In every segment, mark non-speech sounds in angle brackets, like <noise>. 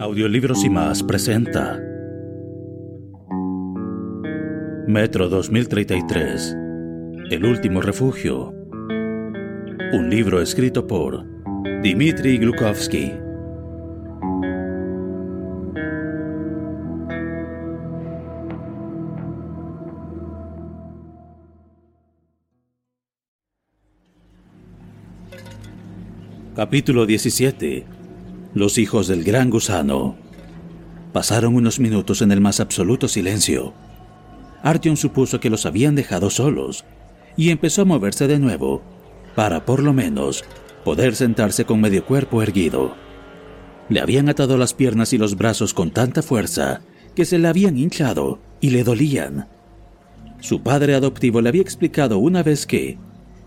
Audiolibros y más presenta Metro 2033 El último refugio. Un libro escrito por Dmitry Glukovsky Capítulo 17 Los hijos del gran gusano Pasaron unos minutos en el más absoluto silencio. Artyom supuso que los habían dejado solos y empezó a moverse de nuevo para, por lo menos, poder sentarse con medio cuerpo erguido. Le habían atado las piernas y los brazos con tanta fuerza que se le habían hinchado y le dolían. Su padre adoptivo le había explicado una vez que,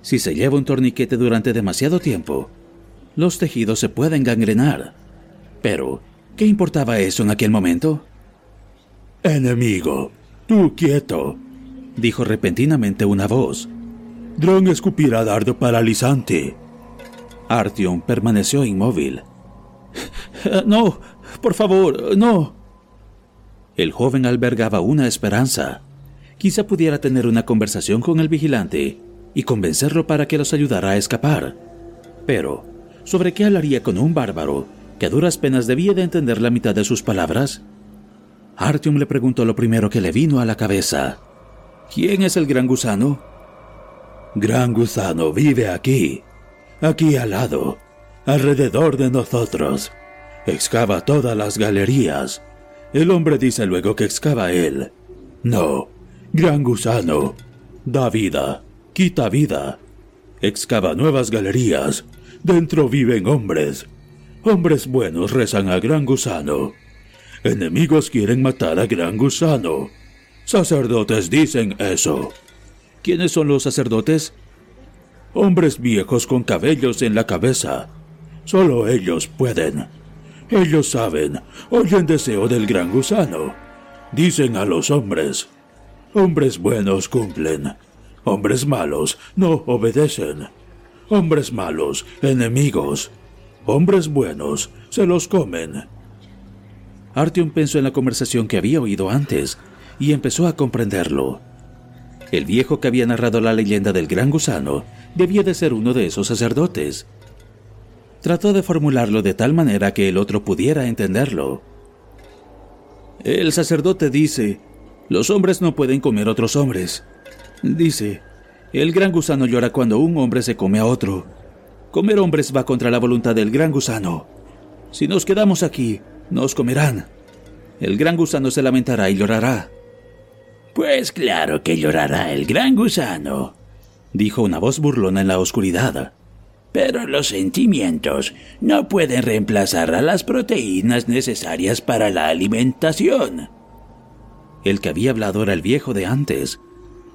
si se lleva un torniquete durante demasiado tiempo, los tejidos se pueden gangrenar. Pero, ¿qué importaba eso en aquel momento? Enemigo, tú quieto, dijo repentinamente una voz. Dron escupirá dardo paralizante. Artyom permaneció inmóvil. No, por favor, no. El joven albergaba una esperanza. Quizá pudiera tener una conversación con el vigilante y convencerlo para que los ayudara a escapar. Pero, ¿sobre qué hablaría con un bárbaro que a duras penas debía de entender la mitad de sus palabras? Artyom le preguntó lo primero que le vino a la cabeza. ¿Quién es el gran gusano? Gran gusano vive aquí, aquí al lado, alrededor de nosotros. Excava todas las galerías. El hombre dice luego que excava él. No, gran gusano. Da vida, quita vida. Excava nuevas galerías. Dentro viven hombres. Hombres buenos rezan a gran gusano. Enemigos quieren matar a gran gusano. Sacerdotes dicen eso. ¿Quiénes son los sacerdotes? Hombres viejos con cabellos en la cabeza. Solo ellos pueden. Ellos saben, oyen deseo del gran gusano. Dicen a los hombres. Hombres buenos cumplen. Hombres malos no obedecen. Hombres malos, enemigos. Hombres buenos, se los comen. Artyom pensó en la conversación que había oído antes y empezó a comprenderlo. El viejo que había narrado la leyenda del gran gusano debía de ser uno de esos sacerdotes. Trató de formularlo de tal manera que el otro pudiera entenderlo. El sacerdote dice, los hombres no pueden comer otros hombres. Dice, el gran gusano llora cuando un hombre se come a otro. Comer hombres va contra la voluntad del gran gusano. Si nos quedamos aquí, nos comerán. El gran gusano se lamentará y llorará. Pues claro que llorará el gran gusano, dijo una voz burlona en la oscuridad. Pero los sentimientos no pueden reemplazar a las proteínas necesarias para la alimentación. El que había hablado era el viejo de antes.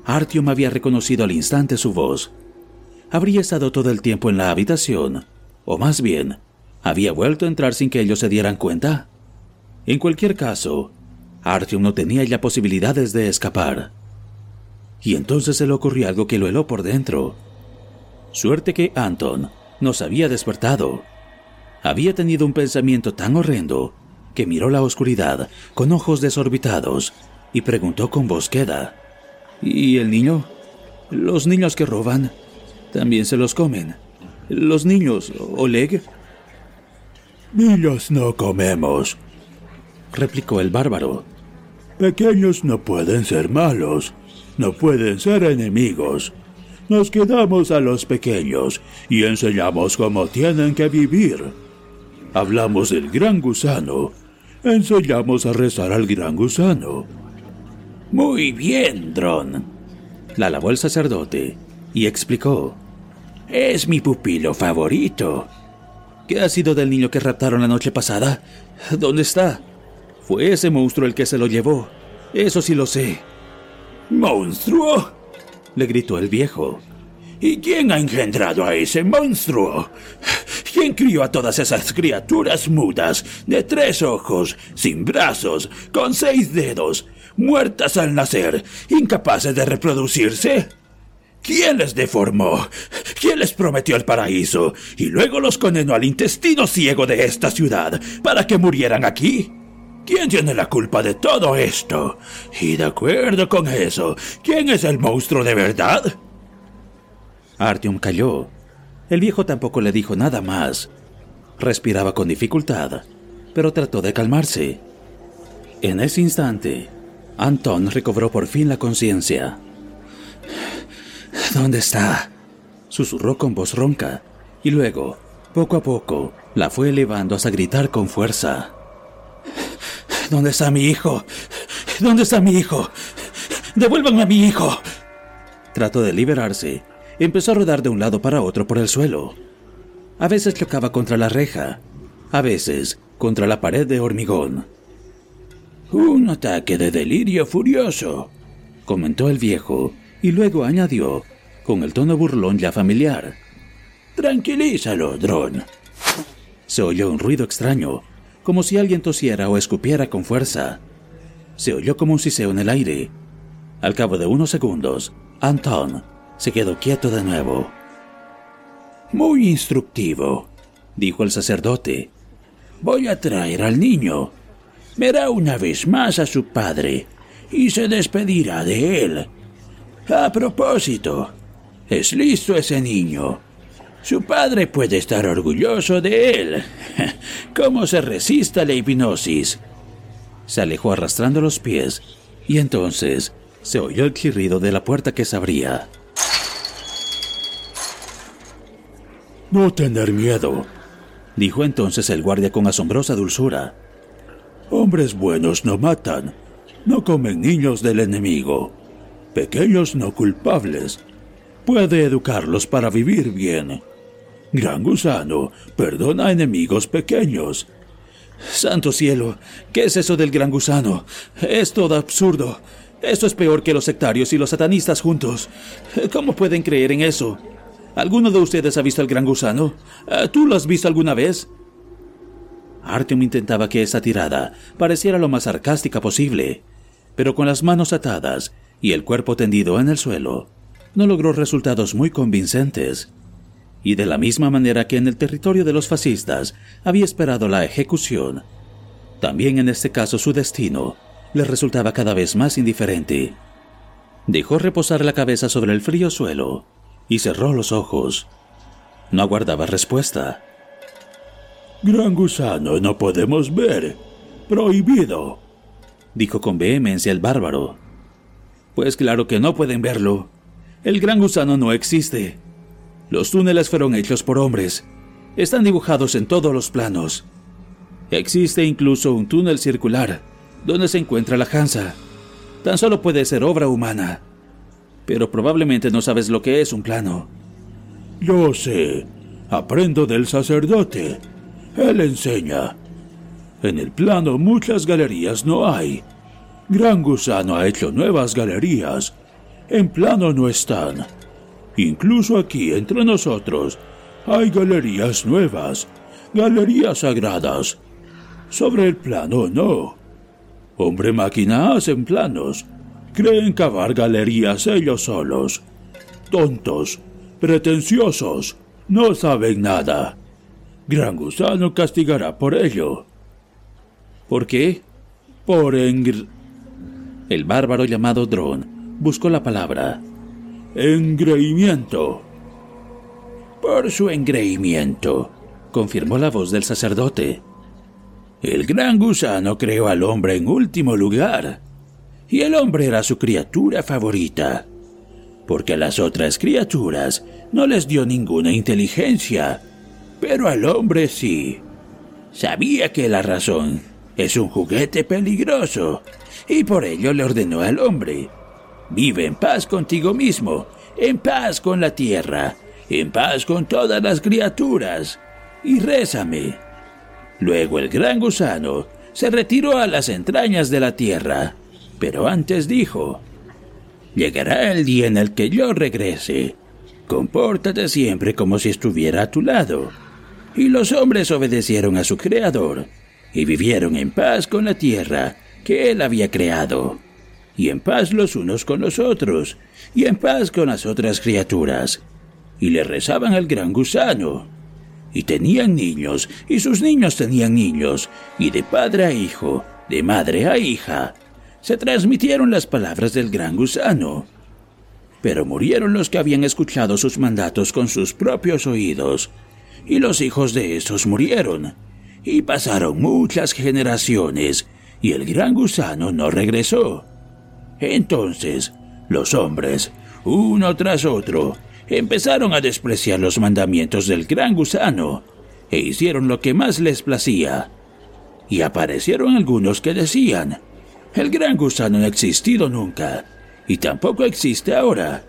Artyom había reconocido al instante su voz. Habría estado todo el tiempo en la habitación, o más bien, había vuelto a entrar sin que ellos se dieran cuenta. En cualquier caso, Artyom no tenía ya posibilidades de escapar. Y entonces se le ocurrió algo que lo heló por dentro. Suerte que Anton nos había despertado. Había tenido un pensamiento tan horrendo que miró la oscuridad con ojos desorbitados y preguntó con voz queda. ¿Y el niño? Los niños que roban también se los comen. Los niños, Oleg. Niños no comemos, replicó el bárbaro. Pequeños no pueden ser malos, no pueden ser enemigos. Nos quedamos a los pequeños y enseñamos cómo tienen que vivir. Hablamos del gran gusano, enseñamos a rezar al gran gusano. Muy bien, Dron. La alabó el sacerdote y explicó. Es mi pupilo favorito. ¿Qué ha sido del niño que raptaron la noche pasada? ¿Dónde está? Fue ese monstruo el que se lo llevó. Eso sí lo sé. ¿Monstruo? le gritó el viejo. ¿Y quién ha engendrado a ese monstruo? ¿Quién crió a todas esas criaturas mudas, de tres ojos, sin brazos, con seis dedos, muertas al nacer, incapaces de reproducirse? ¿Quién les deformó? ¿Quién les prometió el paraíso y luego los condenó al intestino ciego de esta ciudad para que murieran aquí? ¿Quién tiene la culpa de todo esto? Y de acuerdo con eso, ¿quién es el monstruo de verdad? Artyom calló. El viejo tampoco le dijo nada más. Respiraba con dificultad, pero trató de calmarse. En ese instante, Anton recobró por fin la conciencia. ¿Dónde está? susurró con voz ronca, y luego, poco a poco, la fue elevando hasta gritar con fuerza. ¿Dónde está mi hijo? ¿Dónde está mi hijo? ¡Devuélvanme a mi hijo! Trató de liberarse. Empezó a rodar de un lado para otro por el suelo. A veces chocaba contra la reja, a veces contra la pared de hormigón. Un ataque de delirio furioso, comentó el viejo, y luego añadió, con el tono burlón ya familiar. Tranquilízalo, dron. Se oyó un ruido extraño, como si alguien tosiera o escupiera con fuerza. Se oyó como un siseo en el aire. Al cabo de unos segundos, Anton se quedó quieto de nuevo. Muy instructivo, dijo el sacerdote. Voy a traer al niño. Verá una vez más a su padre y se despedirá de él. A propósito, es listo ese niño. Su padre puede estar orgulloso de él. <laughs> ¿Cómo se resiste a la hipnosis? Se alejó arrastrando los pies y entonces se oyó el chirrido de la puerta que se abría. No tener miedo, dijo entonces el guardia con asombrosa dulzura. Hombres buenos no matan, no comen niños del enemigo, pequeños no culpables. Puede educarlos para vivir bien. Gran gusano, perdona a enemigos pequeños. Santo cielo, ¿qué es eso del gran gusano? Es todo absurdo. Esto es peor que los sectarios y los satanistas juntos. ¿Cómo pueden creer en eso? ¿Alguno de ustedes ha visto al gran gusano? ¿Tú lo has visto alguna vez? Artyom intentaba que esa tirada pareciera lo más sarcástica posible, pero con las manos atadas y el cuerpo tendido en el suelo, no logró resultados muy convincentes y de la misma manera que en el territorio de los fascistas había esperado la ejecución, también en este caso su destino le resultaba cada vez más indiferente. Dejó reposar la cabeza sobre el frío suelo y cerró los ojos. No aguardaba respuesta. Gran gusano no podemos ver. Prohibido. Dijo con vehemencia el bárbaro. Pues claro que no pueden verlo. El gran gusano no existe. Los túneles fueron hechos por hombres. Están dibujados en todos los planos. Existe incluso un túnel circular donde se encuentra la Hansa. Tan solo puede ser obra humana. Pero probablemente no sabes lo que es un plano. Yo sé. Aprendo del sacerdote. Él enseña. En el plano muchas galerías no hay. Gran Gusano ha hecho nuevas galerías. En plano no están. Incluso aquí, entre nosotros, hay galerías nuevas, galerías sagradas. Sobre el plano no. Hombre máquina hacen planos. Creen cavar galerías ellos solos. Tontos, pretenciosos, no saben nada. Gran Gusano castigará por ello. ¿Por qué? Por engr... El bárbaro llamado Dron buscó la palabra. Engreimiento. Por su engreimiento, confirmó la voz del sacerdote. El gran gusano creó al hombre en último lugar, y el hombre era su criatura favorita, porque a las otras criaturas no les dio ninguna inteligencia, pero al hombre sí. Sabía que la razón es un juguete peligroso, y por ello le ordenó al hombre, vive en paz contigo mismo, en paz con la tierra, en paz con todas las criaturas, y rézame. Luego el gran gusano se retiró a las entrañas de la tierra, pero antes dijo, Llegará el día en el que yo regrese. Compórtate siempre como si estuviera a tu lado. Y los hombres obedecieron a su creador y vivieron en paz con la tierra que él había creado, y en paz los unos con los otros, y en paz con las otras criaturas, y le rezaban al gran gusano y tenían niños, y sus niños tenían niños, y de padre a hijo, de madre a hija, se transmitieron las palabras del gran gusano. Pero murieron los que habían escuchado sus mandatos con sus propios oídos, y los hijos de estos murieron, y pasaron muchas generaciones, y el gran gusano no regresó. Entonces, los hombres, uno tras otro, empezaron a despreciar los mandamientos del gran gusano e hicieron lo que más les placía. Y aparecieron algunos que decían, el gran gusano no ha existido nunca, y tampoco existe ahora.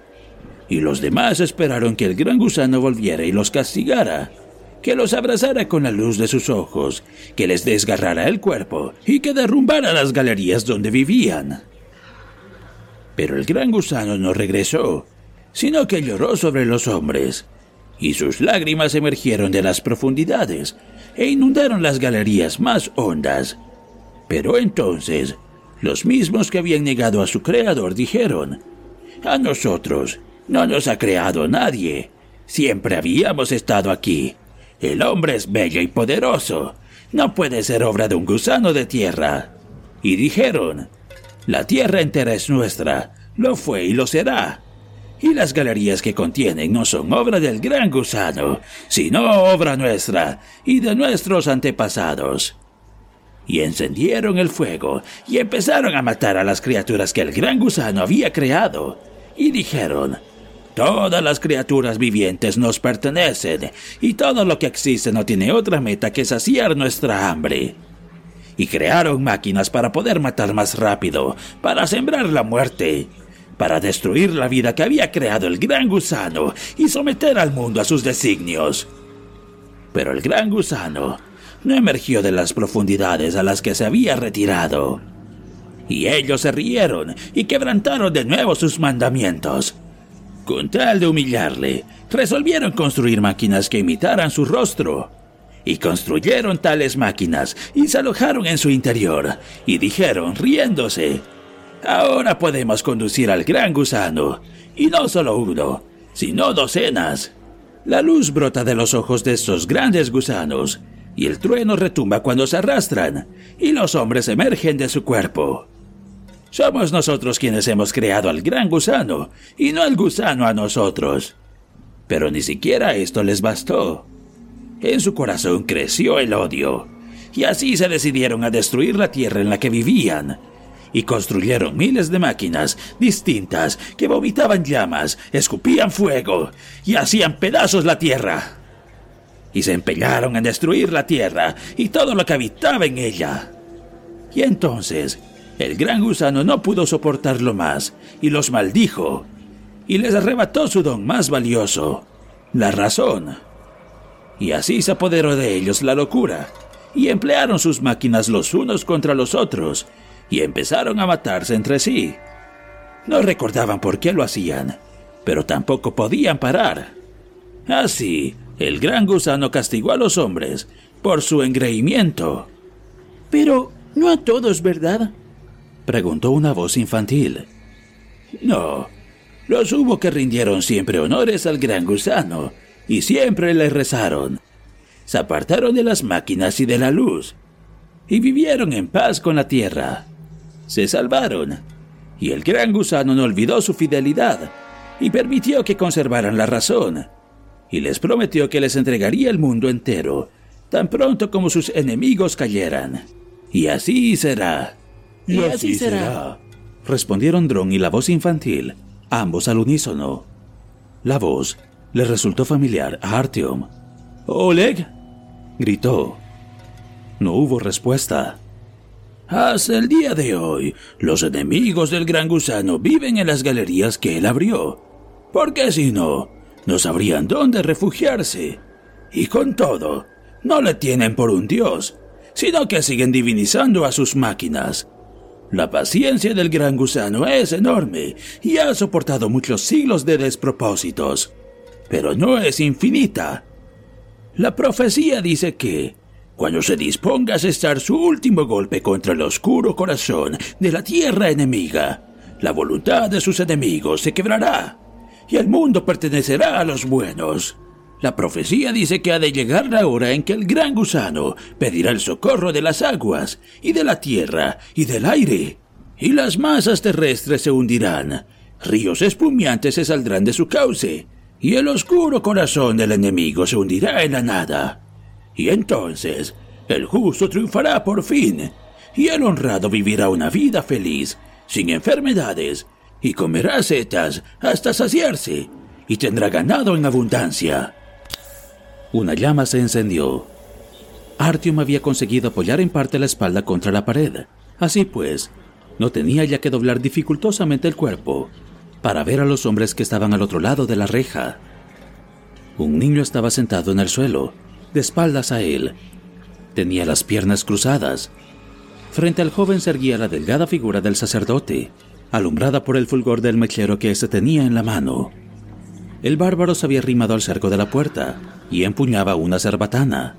Y los demás esperaron que el gran gusano volviera y los castigara, que los abrazara con la luz de sus ojos, que les desgarrara el cuerpo y que derrumbara las galerías donde vivían. Pero el gran gusano no regresó, sino que lloró sobre los hombres, y sus lágrimas emergieron de las profundidades e inundaron las galerías más hondas. Pero entonces, los mismos que habían negado a su creador dijeron, A nosotros no nos ha creado nadie, siempre habíamos estado aquí. El hombre es bello y poderoso, no puede ser obra de un gusano de tierra. Y dijeron, La tierra entera es nuestra, lo fue y lo será y las galerías que contienen no son obra del gran gusano, sino obra nuestra y de nuestros antepasados. Y encendieron el fuego y empezaron a matar a las criaturas que el gran gusano había creado. Y dijeron, Todas las criaturas vivientes nos pertenecen y todo lo que existe no tiene otra meta que saciar nuestra hambre. Y crearon máquinas para poder matar más rápido, para sembrar la muerte para destruir la vida que había creado el gran gusano y someter al mundo a sus designios. Pero el gran gusano no emergió de las profundidades a las que se había retirado. Y ellos se rieron y quebrantaron de nuevo sus mandamientos. Con tal de humillarle, resolvieron construir máquinas que imitaran su rostro. Y construyeron tales máquinas y se alojaron en su interior y dijeron, riéndose, Ahora podemos conducir al gran gusano, y no solo uno, sino docenas. La luz brota de los ojos de estos grandes gusanos, y el trueno retumba cuando se arrastran, y los hombres emergen de su cuerpo. Somos nosotros quienes hemos creado al gran gusano, y no el gusano a nosotros. Pero ni siquiera esto les bastó. En su corazón creció el odio, y así se decidieron a destruir la tierra en la que vivían, y construyeron miles de máquinas distintas que vomitaban llamas, escupían fuego y hacían pedazos la tierra. Y se empeñaron en destruir la tierra y todo lo que habitaba en ella. Y entonces el gran gusano no pudo soportarlo más y los maldijo y les arrebató su don más valioso, la razón. Y así se apoderó de ellos la locura y emplearon sus máquinas los unos contra los otros y empezaron a matarse entre sí. No recordaban por qué lo hacían, pero tampoco podían parar. Así, el gran gusano castigó a los hombres por su engreimiento. Pero no a todos, ¿verdad? Preguntó una voz infantil. No, los hubo que rindieron siempre honores al gran gusano y siempre le rezaron. Se apartaron de las máquinas y de la luz y vivieron en paz con la tierra. Se salvaron y el gran gusano no olvidó su fidelidad y permitió que conservaran la razón y les prometió que les entregaría el mundo entero tan pronto como sus enemigos cayeran. Y así será. Y, así, será. Respondieron Dron y la voz infantil, ambos al unísono. La voz le resultó familiar a Artyom. ¿Oleg? gritó. No hubo respuesta. Hasta el día de hoy, los enemigos del gran gusano viven en las galerías que él abrió. Porque si no, no sabrían dónde refugiarse. Y con todo, no le tienen por un dios, sino que siguen divinizando a sus máquinas. La paciencia del gran gusano es enorme y ha soportado muchos siglos de despropósitos, pero no es infinita. La profecía dice que, cuando se disponga a cesar su último golpe contra el oscuro corazón de la tierra enemiga, la voluntad de sus enemigos se quebrará y el mundo pertenecerá a los buenos. La profecía dice que ha de llegar la hora en que el gran gusano pedirá el socorro de las aguas, y de la tierra, y del aire, y las masas terrestres se hundirán, ríos espumiantes se saldrán de su cauce, y el oscuro corazón del enemigo se hundirá en la nada. Y entonces el justo triunfará por fin, y el honrado vivirá una vida feliz, sin enfermedades, y comerá setas hasta saciarse, y tendrá ganado en abundancia. Una llama se encendió. Artyom había conseguido apoyar en parte la espalda contra la pared. Así pues, no tenía ya que doblar dificultosamente el cuerpo para ver a los hombres que estaban al otro lado de la reja. Un niño estaba sentado en el suelo, de espaldas a él. Tenía las piernas cruzadas. Frente al joven se erguía la delgada figura del sacerdote, alumbrada por el fulgor del mechero que se tenía en la mano. El bárbaro se había arrimado al cerco de la puerta y empuñaba una cerbatana.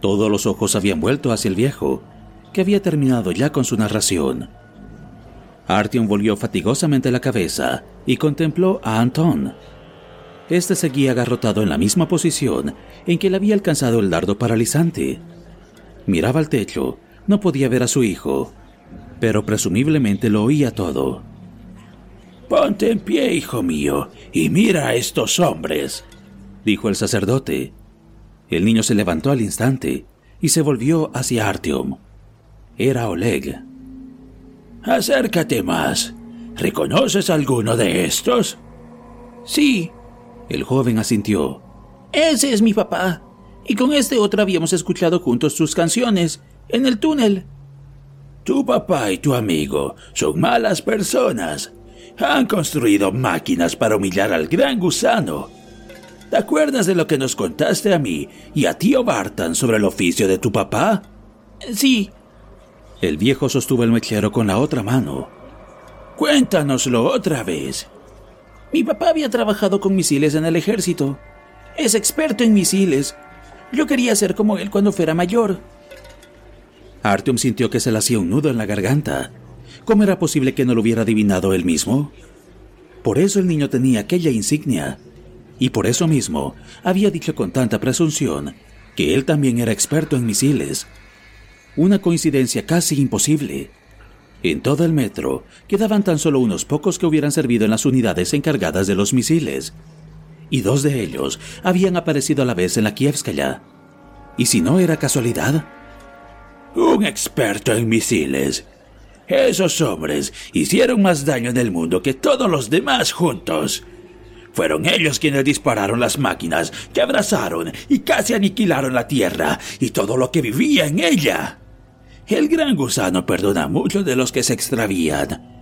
Todos los ojos habían vuelto hacia el viejo, que había terminado ya con su narración. Artyom volvió fatigosamente la cabeza y contempló a Anton. Este seguía agarrotado en la misma posición en que le había alcanzado el dardo paralizante. Miraba al techo, no podía ver a su hijo, pero presumiblemente lo oía todo. Ponte en pie, hijo mío, y mira a estos hombres, dijo el sacerdote. El niño se levantó al instante y se volvió hacia Artyom. Era Oleg. Acércate más. ¿Reconoces alguno de estos? Sí. El joven asintió. Ese es mi papá. Y con este otro habíamos escuchado juntos sus canciones, en el túnel. Tu papá y tu amigo son malas personas. Han construido máquinas para humillar al gran gusano. ¿Te acuerdas de lo que nos contaste a mí y a tío Bartan sobre el oficio de tu papá? Sí. El viejo sostuvo el mechero con la otra mano. Cuéntanoslo otra vez. Mi papá había trabajado con misiles en el ejército. Es experto en misiles. Yo quería ser como él cuando fuera mayor. Artyom sintió que se le hacía un nudo en la garganta. ¿Cómo era posible que no lo hubiera adivinado él mismo? Por eso el niño tenía aquella insignia, y por eso mismo había dicho con tanta presunción que él también era experto en misiles. Una coincidencia casi imposible. En todo el metro quedaban tan solo unos pocos que hubieran servido en las unidades encargadas de los misiles, y dos de ellos habían aparecido a la vez en la Kievskaya. ¿Y si no era casualidad? Un experto en misiles, esos hombres hicieron más daño en el mundo que todos los demás juntos. Fueron ellos quienes dispararon las máquinas que abrazaron y casi aniquilaron la Tierra y todo lo que vivía en ella. El gran gusano perdona a muchos de los que se extravían,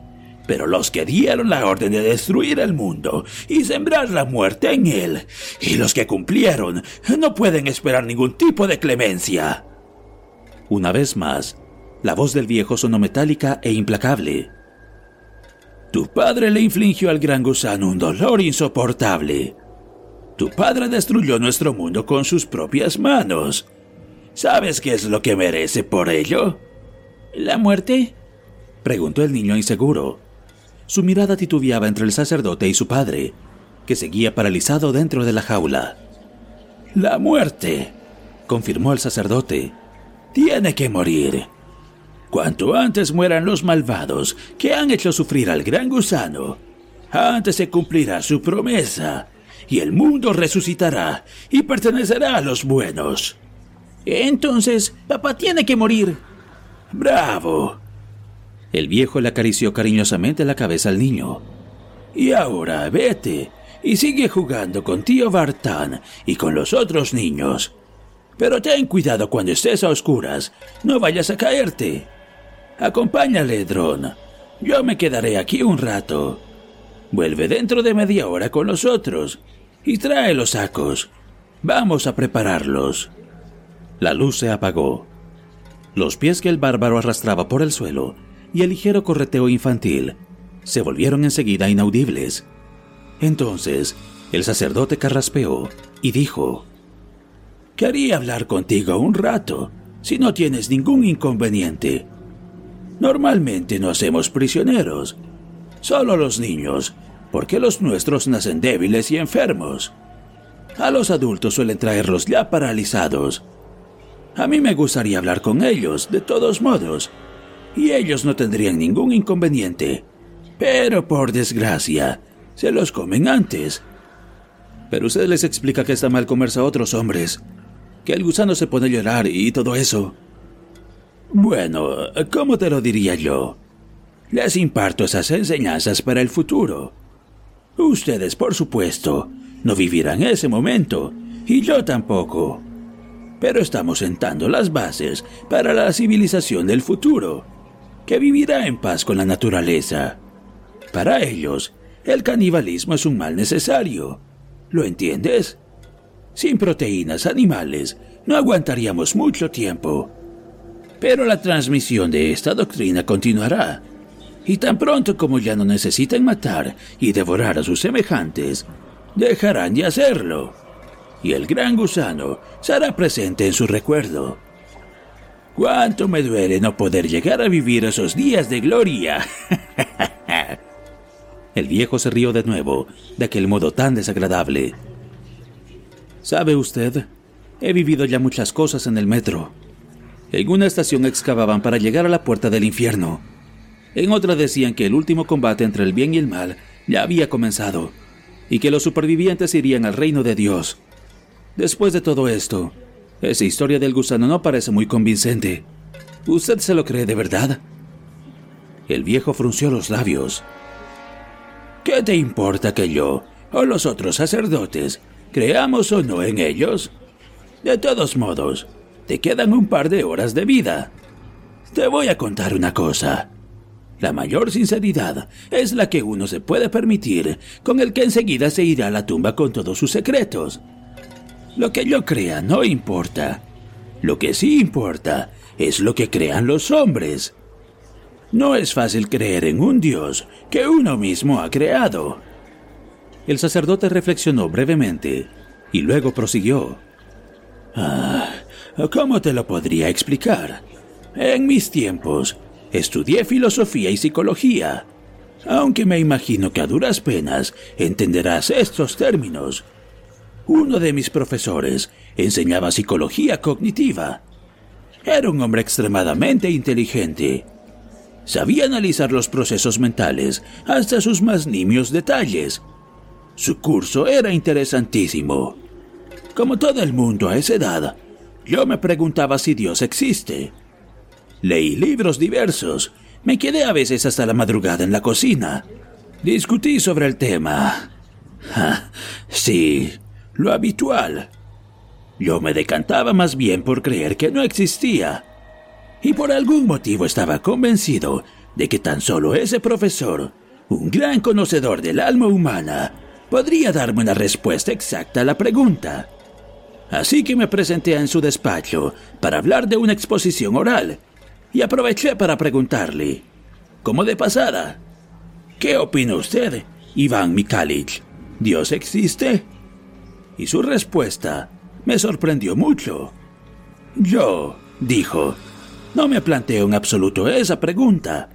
pero los que dieron la orden de destruir el mundo y sembrar la muerte en él, y los que cumplieron, no pueden esperar ningún tipo de clemencia. Una vez más, La voz del viejo sonó metálica e implacable. Tu padre le infligió al gran gusano un dolor insoportable. Tu padre destruyó nuestro mundo con sus propias manos. ¿Sabes qué es lo que merece por ello? ¿La muerte? preguntó el niño inseguro. Su mirada titubeaba entre el sacerdote y su padre, que seguía paralizado dentro de la jaula. La muerte, confirmó el sacerdote. Tiene que morir. Cuanto antes mueran los malvados que han hecho sufrir al gran gusano, antes se cumplirá su promesa y el mundo resucitará y pertenecerá a los buenos. Entonces, papá tiene que morir. Bravo. El viejo le acarició cariñosamente la cabeza al niño. Y ahora vete y sigue jugando con tío Bartán y con los otros niños. Pero ten cuidado cuando estés a oscuras, no vayas a caerte. Acompáñale, Dron. Yo me quedaré aquí un rato. Vuelve dentro de media hora con los otros y trae los sacos. Vamos a prepararlos. La luz se apagó. Los pies que el bárbaro arrastraba por el suelo y el ligero correteo infantil se volvieron enseguida inaudibles. Entonces, el sacerdote carraspeó y dijo, Quería hablar contigo un rato, si no tienes ningún inconveniente. Normalmente no hacemos prisioneros, solo los niños, porque los nuestros nacen débiles y enfermos. A los adultos suelen traerlos ya paralizados. A mí me gustaría hablar con ellos, de todos modos, y ellos no tendrían ningún inconveniente. Pero por desgracia, se los comen antes. Pero usted les explica que está mal comerse a otros hombres, que el gusano se pone a llorar y todo eso. Bueno, ¿cómo te lo diría yo? Les imparto esas enseñanzas para el futuro. Ustedes, por supuesto, no vivirán ese momento, y yo tampoco. Pero estamos sentando las bases para la civilización del futuro, que vivirá en paz con la naturaleza. Para ellos, el canibalismo es un mal necesario. ¿Lo entiendes? Sin proteínas animales, no aguantaríamos mucho tiempo. Pero la transmisión de esta doctrina continuará y tan pronto como ya no necesiten matar y devorar a sus semejantes, dejarán de hacerlo, y el gran gusano será presente en su recuerdo. Cuánto me duele no poder llegar a vivir esos días de gloria. <laughs> el viejo se rió de nuevo, de aquel modo tan desagradable. ¿Sabe usted? He vivido ya muchas cosas en el metro. En una estación excavaban para llegar a la puerta del infierno en otra decían que el último combate entre el bien y el mal ya había comenzado y que los supervivientes irían al reino de Dios. Después de todo esto, esa historia del gusano no parece muy convincente. ¿Usted se lo cree de verdad? El viejo frunció los labios. ¿Qué te importa que yo o los otros sacerdotes creamos o no en ellos? De todos modos, te quedan un par de horas de vida. Te voy a contar una cosa. La mayor sinceridad es la que uno se puede permitir, con el que enseguida se irá a la tumba con todos sus secretos. Lo que yo crea no importa. Lo que sí importa es lo que crean los hombres. No es fácil creer en un Dios que uno mismo ha creado. El sacerdote reflexionó brevemente y luego prosiguió. Ah, ¿cómo te lo podría explicar? En mis tiempos, Estudié filosofía y psicología, aunque me imagino que a duras penas entenderás estos términos. Uno de mis profesores enseñaba psicología cognitiva. Era un hombre extremadamente inteligente. Sabía analizar los procesos mentales hasta sus más nimios detalles. Su curso era interesantísimo. Como todo el mundo a esa edad, yo me preguntaba si Dios existe. Leí libros diversos. Me quedé a veces hasta la madrugada en la cocina. Discutí sobre el tema. <laughs> sí, lo habitual. Yo me decantaba más bien por creer que no existía. Y por algún motivo estaba convencido de que tan solo ese profesor, un gran conocedor del alma humana, podría darme una respuesta exacta a la pregunta. Así que me presenté en su despacho para hablar de una exposición oral y aproveché para preguntarle, como de pasada, ¿qué opina usted, Iván Mikhalich? ¿Dios existe? Y su respuesta me sorprendió mucho. Yo, dijo, no me planteo en absoluto esa pregunta.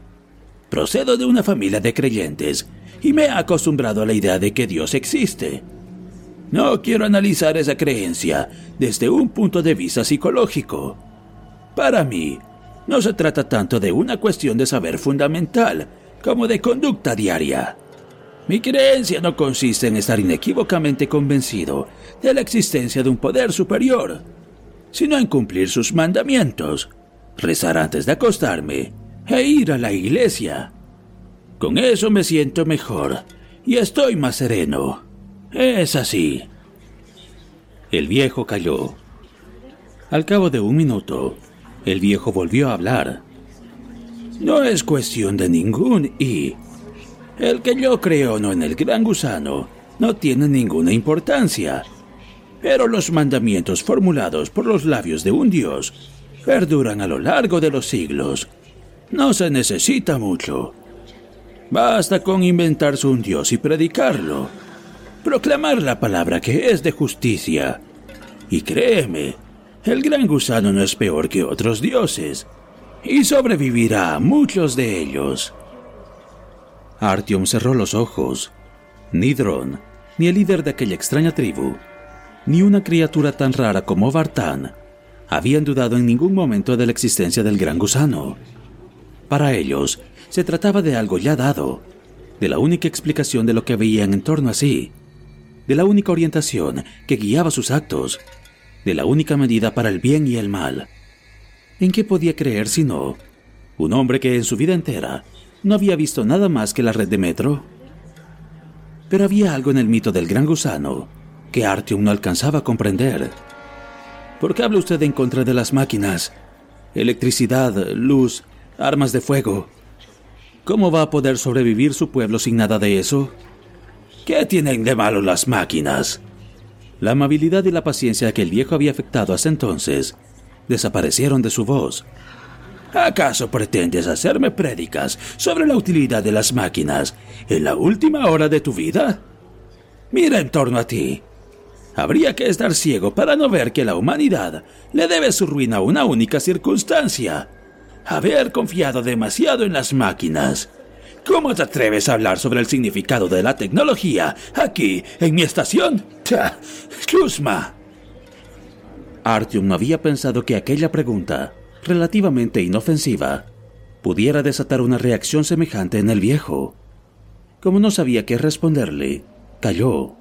Procedo de una familia de creyentes y me he acostumbrado a la idea de que Dios existe. No quiero analizar esa creencia desde un punto de vista psicológico. Para mí, no se trata tanto de una cuestión de saber fundamental como de conducta diaria. Mi creencia no consiste en estar inequívocamente convencido de la existencia de un poder superior, sino en cumplir sus mandamientos, rezar antes de acostarme e ir a la iglesia. Con eso me siento mejor y estoy más sereno. Es así. El viejo calló. Al cabo de un minuto, el viejo volvió a hablar. No es cuestión de ningún y. El que yo creo no en el gran gusano no tiene ninguna importancia. Pero los mandamientos formulados por los labios de un Dios perduran a lo largo de los siglos. No se necesita mucho. Basta con inventarse un Dios y predicarlo. Proclamar la palabra que es de justicia. Y créeme, el gran gusano no es peor que otros dioses. Y sobrevivirá a muchos de ellos. Artyom cerró los ojos. Ni Dron, ni el líder de aquella extraña tribu, ni una criatura tan rara como Vartan, habían dudado en ningún momento de la existencia del gran gusano. Para ellos, se trataba de algo ya dado, de la única explicación de lo que veían en torno a sí, de la única orientación que guiaba sus actos, de la única medida para el bien y el mal. ¿En qué podía creer si no? Un hombre que en su vida entera no había visto nada más que la red de metro. Pero había algo en el mito del gran gusano que Artyom no alcanzaba a comprender. ¿Por qué habla usted en contra de las máquinas? Electricidad, luz, armas de fuego. ¿Cómo va a poder sobrevivir su pueblo sin nada de eso? ¿Qué tienen de malo las máquinas? La amabilidad y la paciencia que el viejo había afectado hasta entonces desaparecieron de su voz. ¿Acaso pretendes hacerme prédicas sobre la utilidad de las máquinas en la última hora de tu vida? Mira en torno a ti. Habría que estar ciego para no ver que la humanidad le debe su ruina a una única circunstancia. Haber confiado demasiado en las máquinas. ¿Cómo te atreves a hablar sobre el significado de la tecnología aquí, en mi estación? ¡Chusma! Artyom había pensado que aquella pregunta, relativamente inofensiva, pudiera desatar una reacción semejante en el viejo. Como no sabía qué responderle, calló.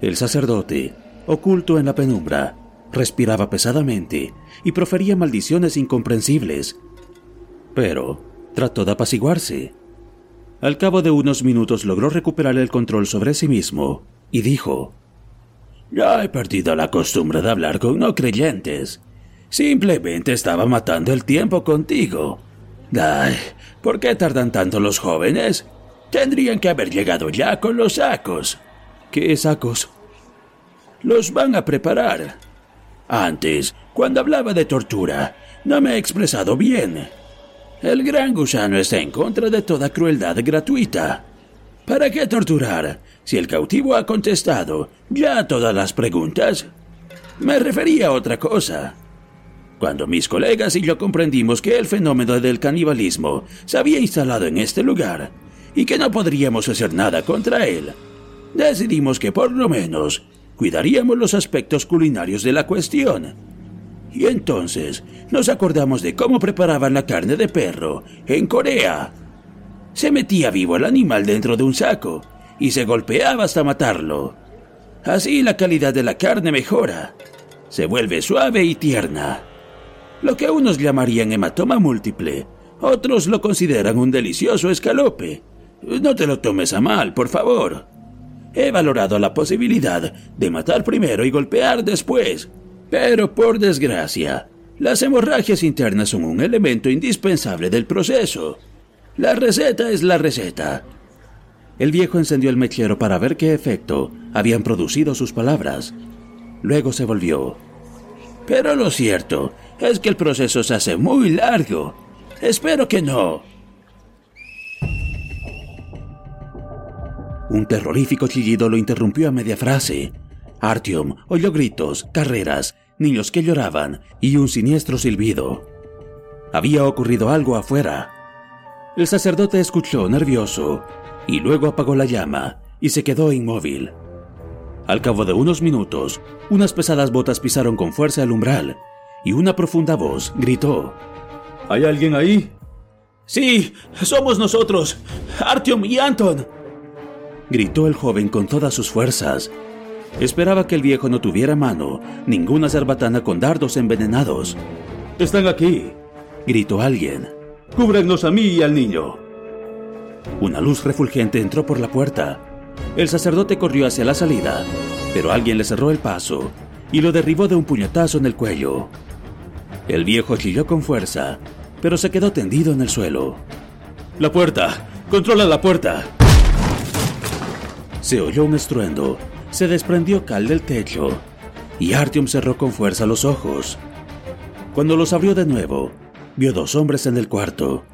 El sacerdote, oculto en la penumbra, respiraba pesadamente y profería maldiciones incomprensibles. Pero trató de apaciguarse. Al cabo de unos minutos logró recuperar el control sobre sí mismo y dijo, Ya he perdido la costumbre de hablar con no creyentes. Simplemente estaba matando el tiempo contigo. ¿por qué tardan tanto los jóvenes? Tendrían que haber llegado ya con los sacos. ¿Qué sacos? Los van a preparar. Antes, cuando hablaba de tortura, no me he expresado bien. El gran gusano está en contra de toda crueldad gratuita. ¿Para qué torturar si el cautivo ha contestado ya todas las preguntas? Me refería a otra cosa. Cuando mis colegas y yo comprendimos que el fenómeno del canibalismo se había instalado en este lugar y que no podríamos hacer nada contra él, decidimos que por lo menos cuidaríamos los aspectos culinarios de la cuestión y entonces nos acordamos de cómo preparaban la carne de perro en Corea. Se metía vivo el animal dentro de un saco y se golpeaba hasta matarlo. Así la calidad de la carne mejora. Se vuelve suave y tierna. Lo que unos llamarían hematoma múltiple, otros lo consideran un delicioso escalope. No te lo tomes a mal, por favor. He valorado la posibilidad de matar primero y golpear después, pero por desgracia, las hemorragias internas son un elemento indispensable del proceso. La receta es la receta. El viejo encendió el mechero para ver qué efecto habían producido sus palabras. Luego se volvió. Pero lo cierto Es que el proceso se hace muy largo. Espero que no. Un terrorífico chillido lo interrumpió a media frase. Artyom oyó gritos, carreras, niños que lloraban y un siniestro silbido. Había ocurrido algo afuera. El sacerdote escuchó nervioso y luego apagó la llama y se quedó inmóvil. Al cabo de unos minutos, unas pesadas botas pisaron con fuerza el umbral y una profunda voz gritó. ¿Hay alguien ahí? Sí, somos nosotros, Artyom y Anton gritó el joven con todas sus fuerzas. Esperaba que el viejo no tuviera mano ninguna cerbatana con dardos envenenados. Están aquí, gritó alguien. Cúbrenos a mí y al niño. Una luz refulgente entró por la puerta. El sacerdote corrió hacia la salida, pero alguien le cerró el paso y lo derribó de un puñetazo en el cuello. El viejo chilló con fuerza, pero se quedó tendido en el suelo. La puerta. Controla la puerta. Se oyó un estruendo, se desprendió cal del techo y Artyom cerró con fuerza los ojos. Cuando los abrió de nuevo, vio dos hombres en el cuarto.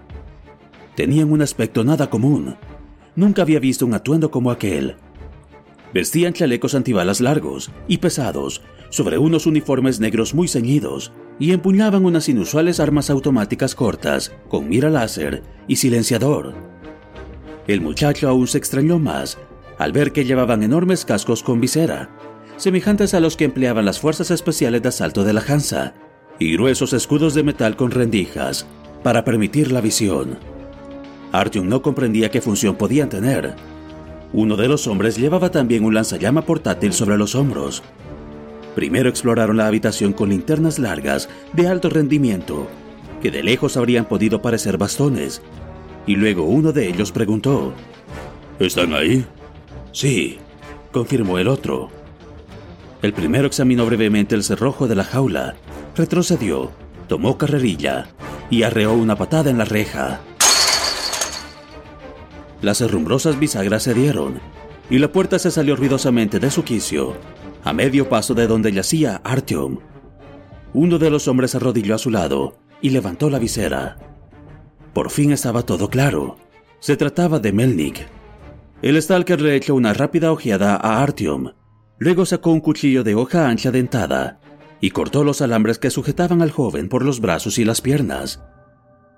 Tenían un aspecto nada común. Nunca había visto un atuendo como aquel. Vestían chalecos antibalas largos y pesados sobre unos uniformes negros muy ceñidos y empuñaban unas inusuales armas automáticas cortas con mira láser y silenciador. El muchacho aún se extrañó más al ver que llevaban enormes cascos con visera, semejantes a los que empleaban las fuerzas especiales de asalto de la Hansa, y gruesos escudos de metal con rendijas para permitir la visión. Artyom no comprendía qué función podían tener. Uno de los hombres llevaba también un lanzallama portátil sobre los hombros. Primero exploraron la habitación con linternas largas de alto rendimiento, que de lejos habrían podido parecer bastones, y luego uno de ellos preguntó, ¿Están ahí? Sí, confirmó el otro. El primero examinó brevemente el cerrojo de la jaula, retrocedió, tomó carrerilla y arreó una patada en la reja. Las herrumbrosas bisagras se dieron y la puerta se salió ruidosamente de su quicio, a medio paso de donde yacía Artyom. Uno de los hombres arrodilló a su lado y levantó la visera. Por fin estaba todo claro. Se trataba de Melnik, el Stalker le echó una rápida ojeada a Artyom. Luego sacó un cuchillo de hoja ancha dentada y cortó los alambres que sujetaban al joven por los brazos y las piernas.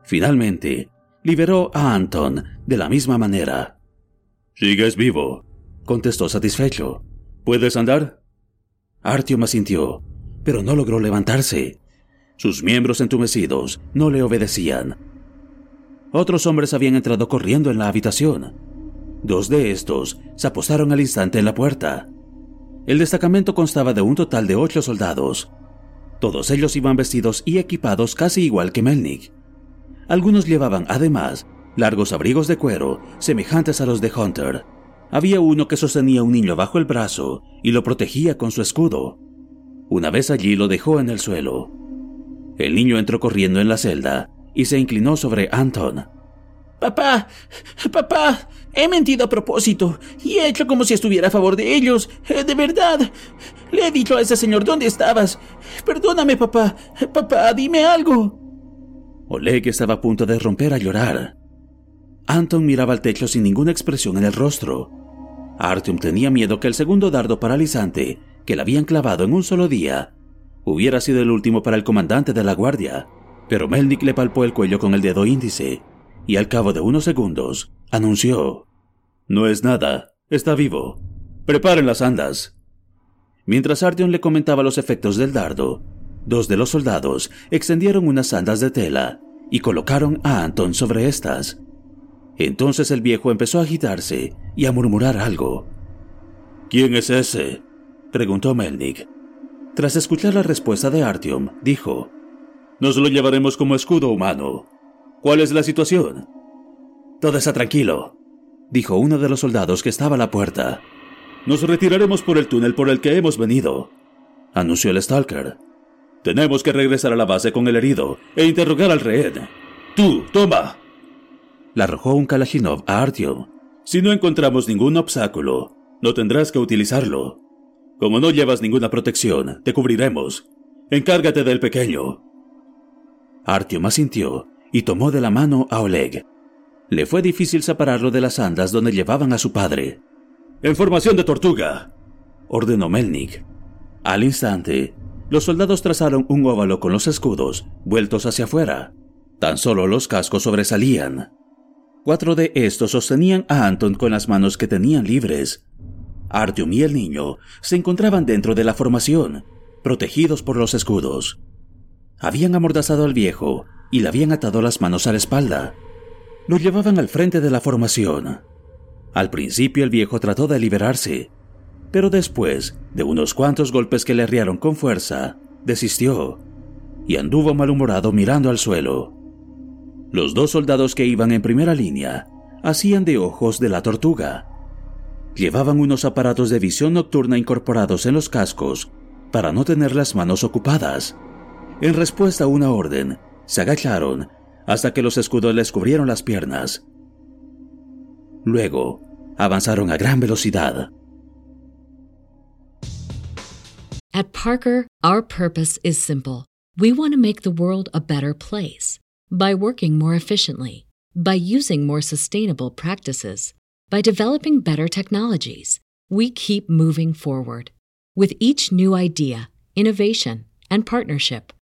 Finalmente, liberó a Anton de la misma manera. Sigues vivo, contestó satisfecho. ¿Puedes andar? Artyom asintió, pero no logró levantarse. Sus miembros entumecidos no le obedecían. Otros hombres habían entrado corriendo en la habitación. Dos de estos se apostaron al instante en la puerta. El destacamento constaba de un total de ocho soldados. Todos ellos iban vestidos y equipados casi igual que Melnik. Algunos llevaban, además, largos abrigos de cuero semejantes a los de Hunter. Había uno que sostenía un niño bajo el brazo y lo protegía con su escudo. Una vez allí lo dejó en el suelo. El niño entró corriendo en la celda y se inclinó sobre Anton. Papá, papá, he mentido a propósito y he hecho como si estuviera a favor de ellos. Eh, de verdad. Le he dicho a ese señor dónde estabas. Perdóname, papá. Papá, dime algo. Oleg estaba a punto de romper a llorar. Anton miraba al techo sin ninguna expresión en el rostro. Artyom tenía miedo que el segundo dardo paralizante que le habían clavado en un solo día hubiera sido el último para el comandante de la guardia, pero Melnik le palpó el cuello con el dedo índice y al cabo de unos segundos anunció, No es nada, está vivo. Preparen las andas. Mientras Artyom le comentaba los efectos del dardo, dos de los soldados extendieron unas andas de tela y colocaron a Anton sobre estas. Entonces el viejo empezó a agitarse y a murmurar algo. ¿Quién es ese? preguntó Melnik. Tras escuchar la respuesta de Artyom, dijo, Nos lo llevaremos como escudo humano. ¿Cuál es la situación? Todo está tranquilo, dijo uno de los soldados que estaba a la puerta. Nos retiraremos por el túnel por el que hemos venido, anunció el Stalker. Tenemos que regresar a la base con el herido e interrogar al rehén. Tú, toma. Le arrojó un Kalashnikov a Artyom. Si no encontramos ningún obstáculo, no tendrás que utilizarlo. Como no llevas ninguna protección, te cubriremos. Encárgate del pequeño. Artyom asintió y tomó de la mano a Oleg. Le fue difícil separarlo de las andas donde llevaban a su padre. En formación de tortuga, ordenó Melnik. Al instante, los soldados trazaron un óvalo con los escudos vueltos hacia afuera. Tan solo los cascos sobresalían. Cuatro de estos sostenían a Anton con las manos que tenían libres. Artyom y el niño se encontraban dentro de la formación, protegidos por los escudos. Habían amordazado al viejo y le habían atado las manos a la espalda. Lo llevaban al frente de la formación. Al principio el viejo trató de liberarse, pero después de unos cuantos golpes que le arriaron con fuerza, desistió y anduvo malhumorado mirando al suelo. Los dos soldados que iban en primera línea hacían de ojos de la tortuga. Llevaban unos aparatos de visión nocturna incorporados en los cascos para no tener las manos ocupadas. En respuesta a una orden, se agacharon hasta que los escudos les cubrieron las piernas. Luego, avanzaron a gran velocidad. At Parker, our purpose is simple. We want to make the world a better place by working more efficiently, by using more sustainable practices, by developing better technologies. We keep moving forward. With each new idea, innovation, and partnership,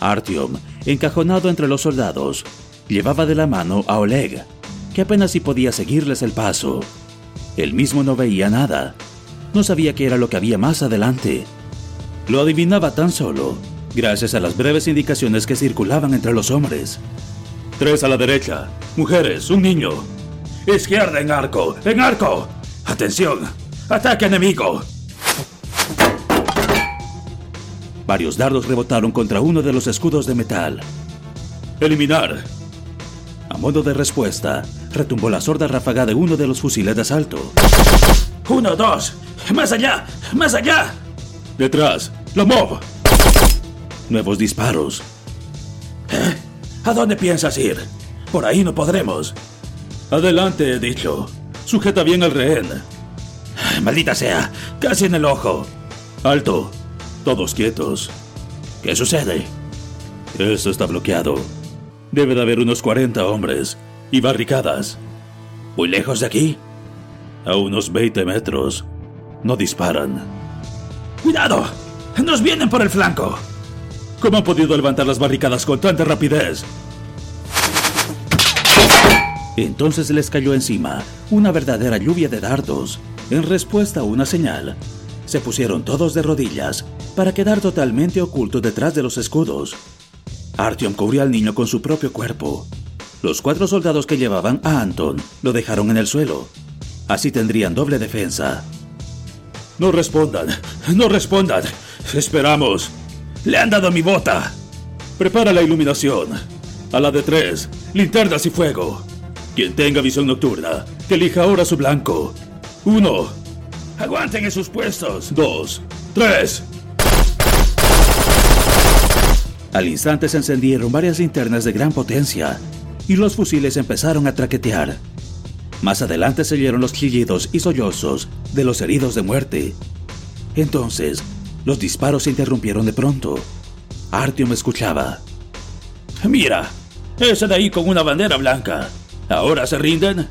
Artyom, encajonado entre los soldados, llevaba de la mano a Oleg, que apenas si podía seguirles el paso. Él mismo no veía nada. No sabía qué era lo que había más adelante. Lo adivinaba tan solo gracias a las breves indicaciones que circulaban entre los hombres. Tres a la derecha. Mujeres, un niño. Izquierda en arco. En arco. Atención. Ataque enemigo. Varios dardos rebotaron contra uno de los escudos de metal. Eliminar. A modo de respuesta, retumbó la sorda ráfaga de uno de los fusiles de asalto. Uno, dos. Más allá. Más allá. Detrás. Lo movo. Nuevos disparos. ¿Eh? ¿A dónde piensas ir? Por ahí no podremos. Adelante, he dicho. Sujeta bien al rehén. Maldita sea, casi en el ojo. Alto. Todos quietos. ¿Qué sucede? Esto está bloqueado. Debe de haber unos 40 hombres y barricadas. ¿Muy lejos de aquí? A unos 20 metros. No disparan. ¡Cuidado! ¡Nos vienen por el flanco! ¿Cómo han podido levantar las barricadas con tanta rapidez? Entonces les cayó encima una verdadera lluvia de dardos. En respuesta a una señal, se pusieron todos de rodillas para quedar totalmente ocultos detrás de los escudos. Artyom cubrió al niño con su propio cuerpo. Los cuatro soldados que llevaban a Anton lo dejaron en el suelo. Así tendrían doble defensa. No respondan, no respondan. Esperamos. Le han dado mi bota. Prepara la iluminación. A la de tres, linternas y fuego. Quien tenga visión nocturna, que elija ahora su blanco. Uno. Aguanten en sus puestos. Dos. Tres. Al instante se encendieron varias linternas de gran potencia y los fusiles empezaron a traquetear. Más adelante se oyeron los chillidos y sollozos de los heridos de muerte. Entonces, los disparos se interrumpieron de pronto. Artyom escuchaba. Mira, ese de ahí con una bandera blanca. ¿Ahora se rinden?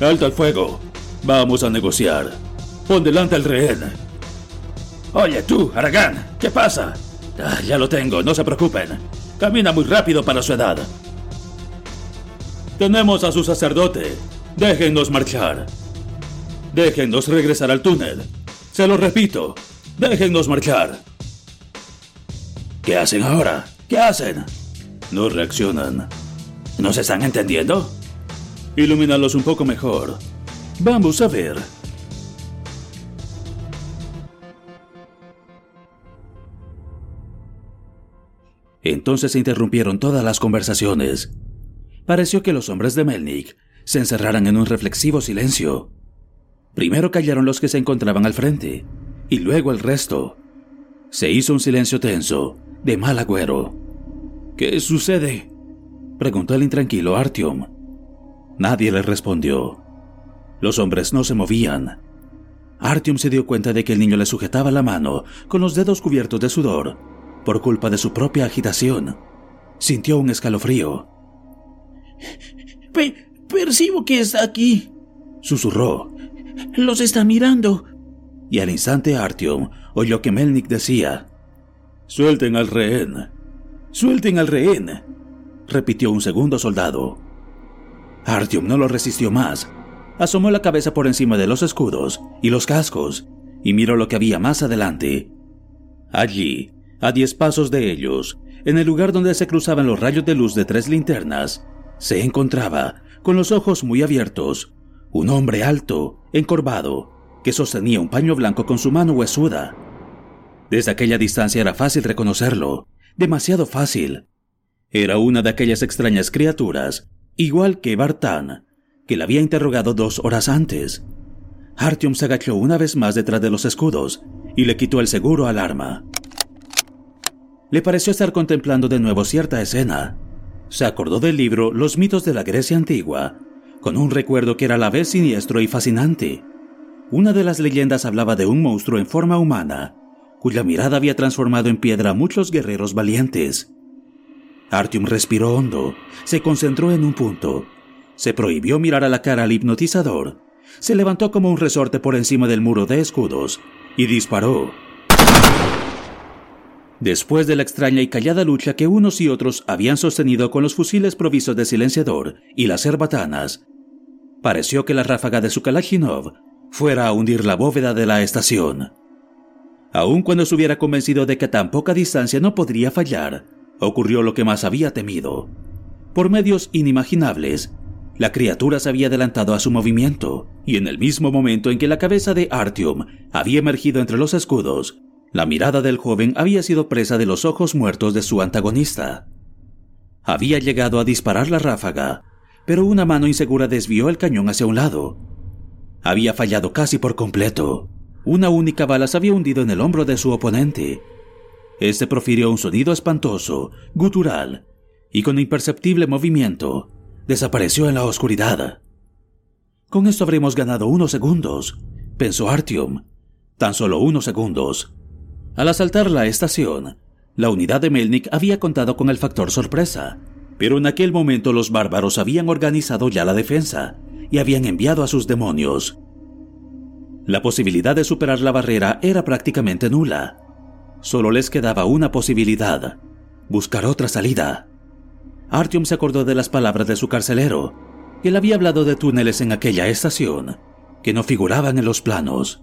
Alto el fuego. Vamos a negociar. Pon delante al rehén. Oye, tú, Aragán, ¿qué pasa? Ah, ya lo tengo, no se preocupen. Camina muy rápido para su edad. Tenemos a su sacerdote. Déjennos marchar. Déjennos regresar al túnel. Se lo repito. Déjennos marchar. ¿Qué hacen ahora? ¿Qué hacen? No reaccionan. ¿No se están entendiendo? Ilumínalos un poco mejor. Vamos a ver. Entonces se interrumpieron todas las conversaciones. Pareció que los hombres de Melnik se encerraran en un reflexivo silencio. Primero callaron los que se encontraban al frente, y luego el resto. Se hizo un silencio tenso, de mal agüero. ¿Qué sucede? preguntó el intranquilo Artyom. Nadie le respondió. Los hombres no se movían. Artyom se dio cuenta de que el niño le sujetaba la mano con los dedos cubiertos de sudor por culpa de su propia agitación. Sintió un escalofrío. percibo que está aquí, susurró. Los está mirando. Y al instante Artyom oyó que Melnik decía: Suelten al rehén. Suelten al rehén, repitió un segundo soldado. Artyom no lo resistió más. Asomó la cabeza por encima de los escudos y los cascos y miró lo que había más adelante. Allí, a diez pasos de ellos, en el lugar donde se cruzaban los rayos de luz de tres linternas, se encontraba, con los ojos muy abiertos, un hombre alto, encorvado, que sostenía un paño blanco con su mano huesuda. Desde aquella distancia era fácil reconocerlo, demasiado fácil. Era una de aquellas extrañas criaturas, igual que Bartán, que la había interrogado dos horas antes. Artyom se agachó una vez más detrás de los escudos y le quitó el seguro al arma. Le pareció estar contemplando de nuevo cierta escena. Se acordó del libro Los mitos de la Grecia antigua, con un recuerdo que era a la vez siniestro y fascinante. Una de las leyendas hablaba de un monstruo en forma humana, cuya mirada había transformado en piedra a muchos guerreros valientes. Artyom respiró hondo, se concentró en un punto, se prohibió mirar a la cara al hipnotizador, se levantó como un resorte por encima del muro de escudos y disparó. Después de la extraña y callada lucha que unos y otros habían sostenido con los fusiles provisos de silenciador y las herbatanas, pareció que la ráfaga de su fuera a hundir la bóveda de la estación. Aun cuando estuviera convencido de que a tan poca distancia no podría fallar, ocurrió lo que más había temido. Por medios inimaginables, la criatura se había adelantado a su movimiento, y en el mismo momento en que la cabeza de Artyom había emergido entre los escudos, la mirada del joven había sido presa de los ojos muertos de su antagonista. Había llegado a disparar la ráfaga, pero una mano insegura desvió el cañón hacia un lado. Había fallado casi por completo. Una única bala se había hundido en el hombro de su oponente. Este profirió un sonido espantoso, gutural, y con imperceptible movimiento, desapareció en la oscuridad. Con esto habremos ganado unos segundos, pensó Artyom. Tan solo unos segundos. Al asaltar la estación, la unidad de Melnik había contado con el factor sorpresa, pero en aquel momento los bárbaros habían organizado ya la defensa y habían enviado a sus demonios. La posibilidad de superar la barrera era prácticamente nula. Solo les quedaba una posibilidad, buscar otra salida. Artyom se acordó de las palabras de su carcelero, le había hablado de túneles en aquella estación, que no figuraban en los planos.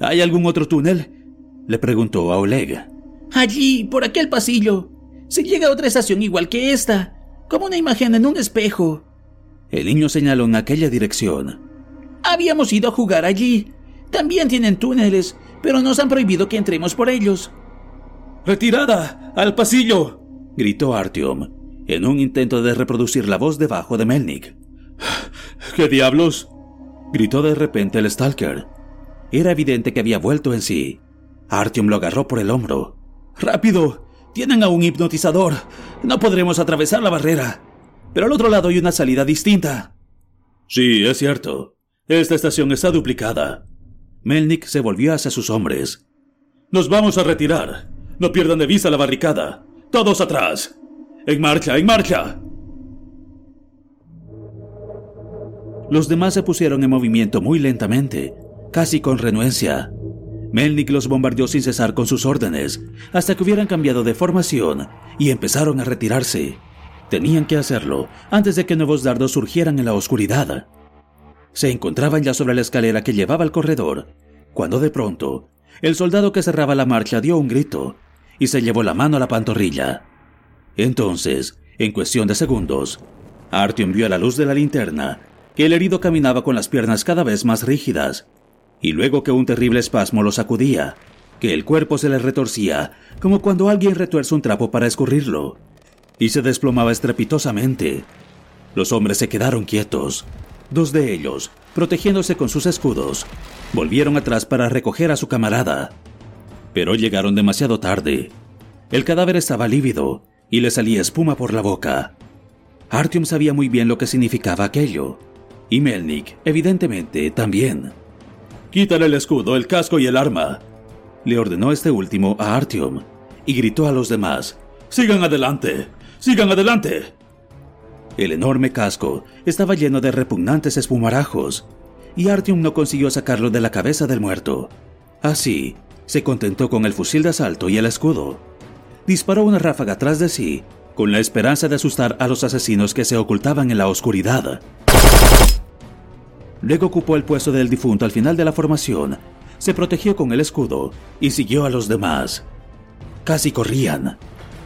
¿Hay algún otro túnel? Le preguntó a Oleg. Allí, por aquel pasillo. Se llega a otra estación igual que esta, como una imagen en un espejo. El niño señaló en aquella dirección. Habíamos ido a jugar allí. También tienen túneles, pero nos han prohibido que entremos por ellos. ¡Retirada! ¡Al pasillo! gritó Artyom, en un intento de reproducir la voz debajo de Melnik. ¿Qué diablos? gritó de repente el Stalker. Era evidente que había vuelto en sí. Artyom lo agarró por el hombro. ¡Rápido! Tienen a un hipnotizador. No podremos atravesar la barrera. Pero al otro lado hay una salida distinta. Sí, es cierto. Esta estación está duplicada. Melnik se volvió hacia sus hombres. Nos vamos a retirar. No pierdan de vista la barricada. Todos atrás. ¡En marcha, en marcha! Los demás se pusieron en movimiento muy lentamente, casi con renuencia. Melnik los bombardeó sin cesar con sus órdenes, hasta que hubieran cambiado de formación y empezaron a retirarse. Tenían que hacerlo antes de que nuevos dardos surgieran en la oscuridad. Se encontraban ya sobre la escalera que llevaba al corredor, cuando de pronto, el soldado que cerraba la marcha dio un grito y se llevó la mano a la pantorrilla. Entonces, en cuestión de segundos, Artyom vio a la luz de la linterna que el herido caminaba con las piernas cada vez más rígidas y luego que un terrible espasmo lo sacudía, que el cuerpo se le retorcía, como cuando alguien retuerce un trapo para escurrirlo, y se desplomaba estrepitosamente. Los hombres se quedaron quietos. Dos de ellos, protegiéndose con sus escudos, volvieron atrás para recoger a su camarada. Pero llegaron demasiado tarde. El cadáver estaba lívido y le salía espuma por la boca. Artyom sabía muy bien lo que significaba aquello, y Melnik, evidentemente, también. Quítale el escudo, el casco y el arma, le ordenó este último a Artyom, y gritó a los demás, Sigan adelante, sigan adelante. El enorme casco estaba lleno de repugnantes espumarajos, y Artyom no consiguió sacarlo de la cabeza del muerto. Así, se contentó con el fusil de asalto y el escudo. Disparó una ráfaga tras de sí, con la esperanza de asustar a los asesinos que se ocultaban en la oscuridad. Luego ocupó el puesto del difunto al final de la formación, se protegió con el escudo y siguió a los demás. Casi corrían.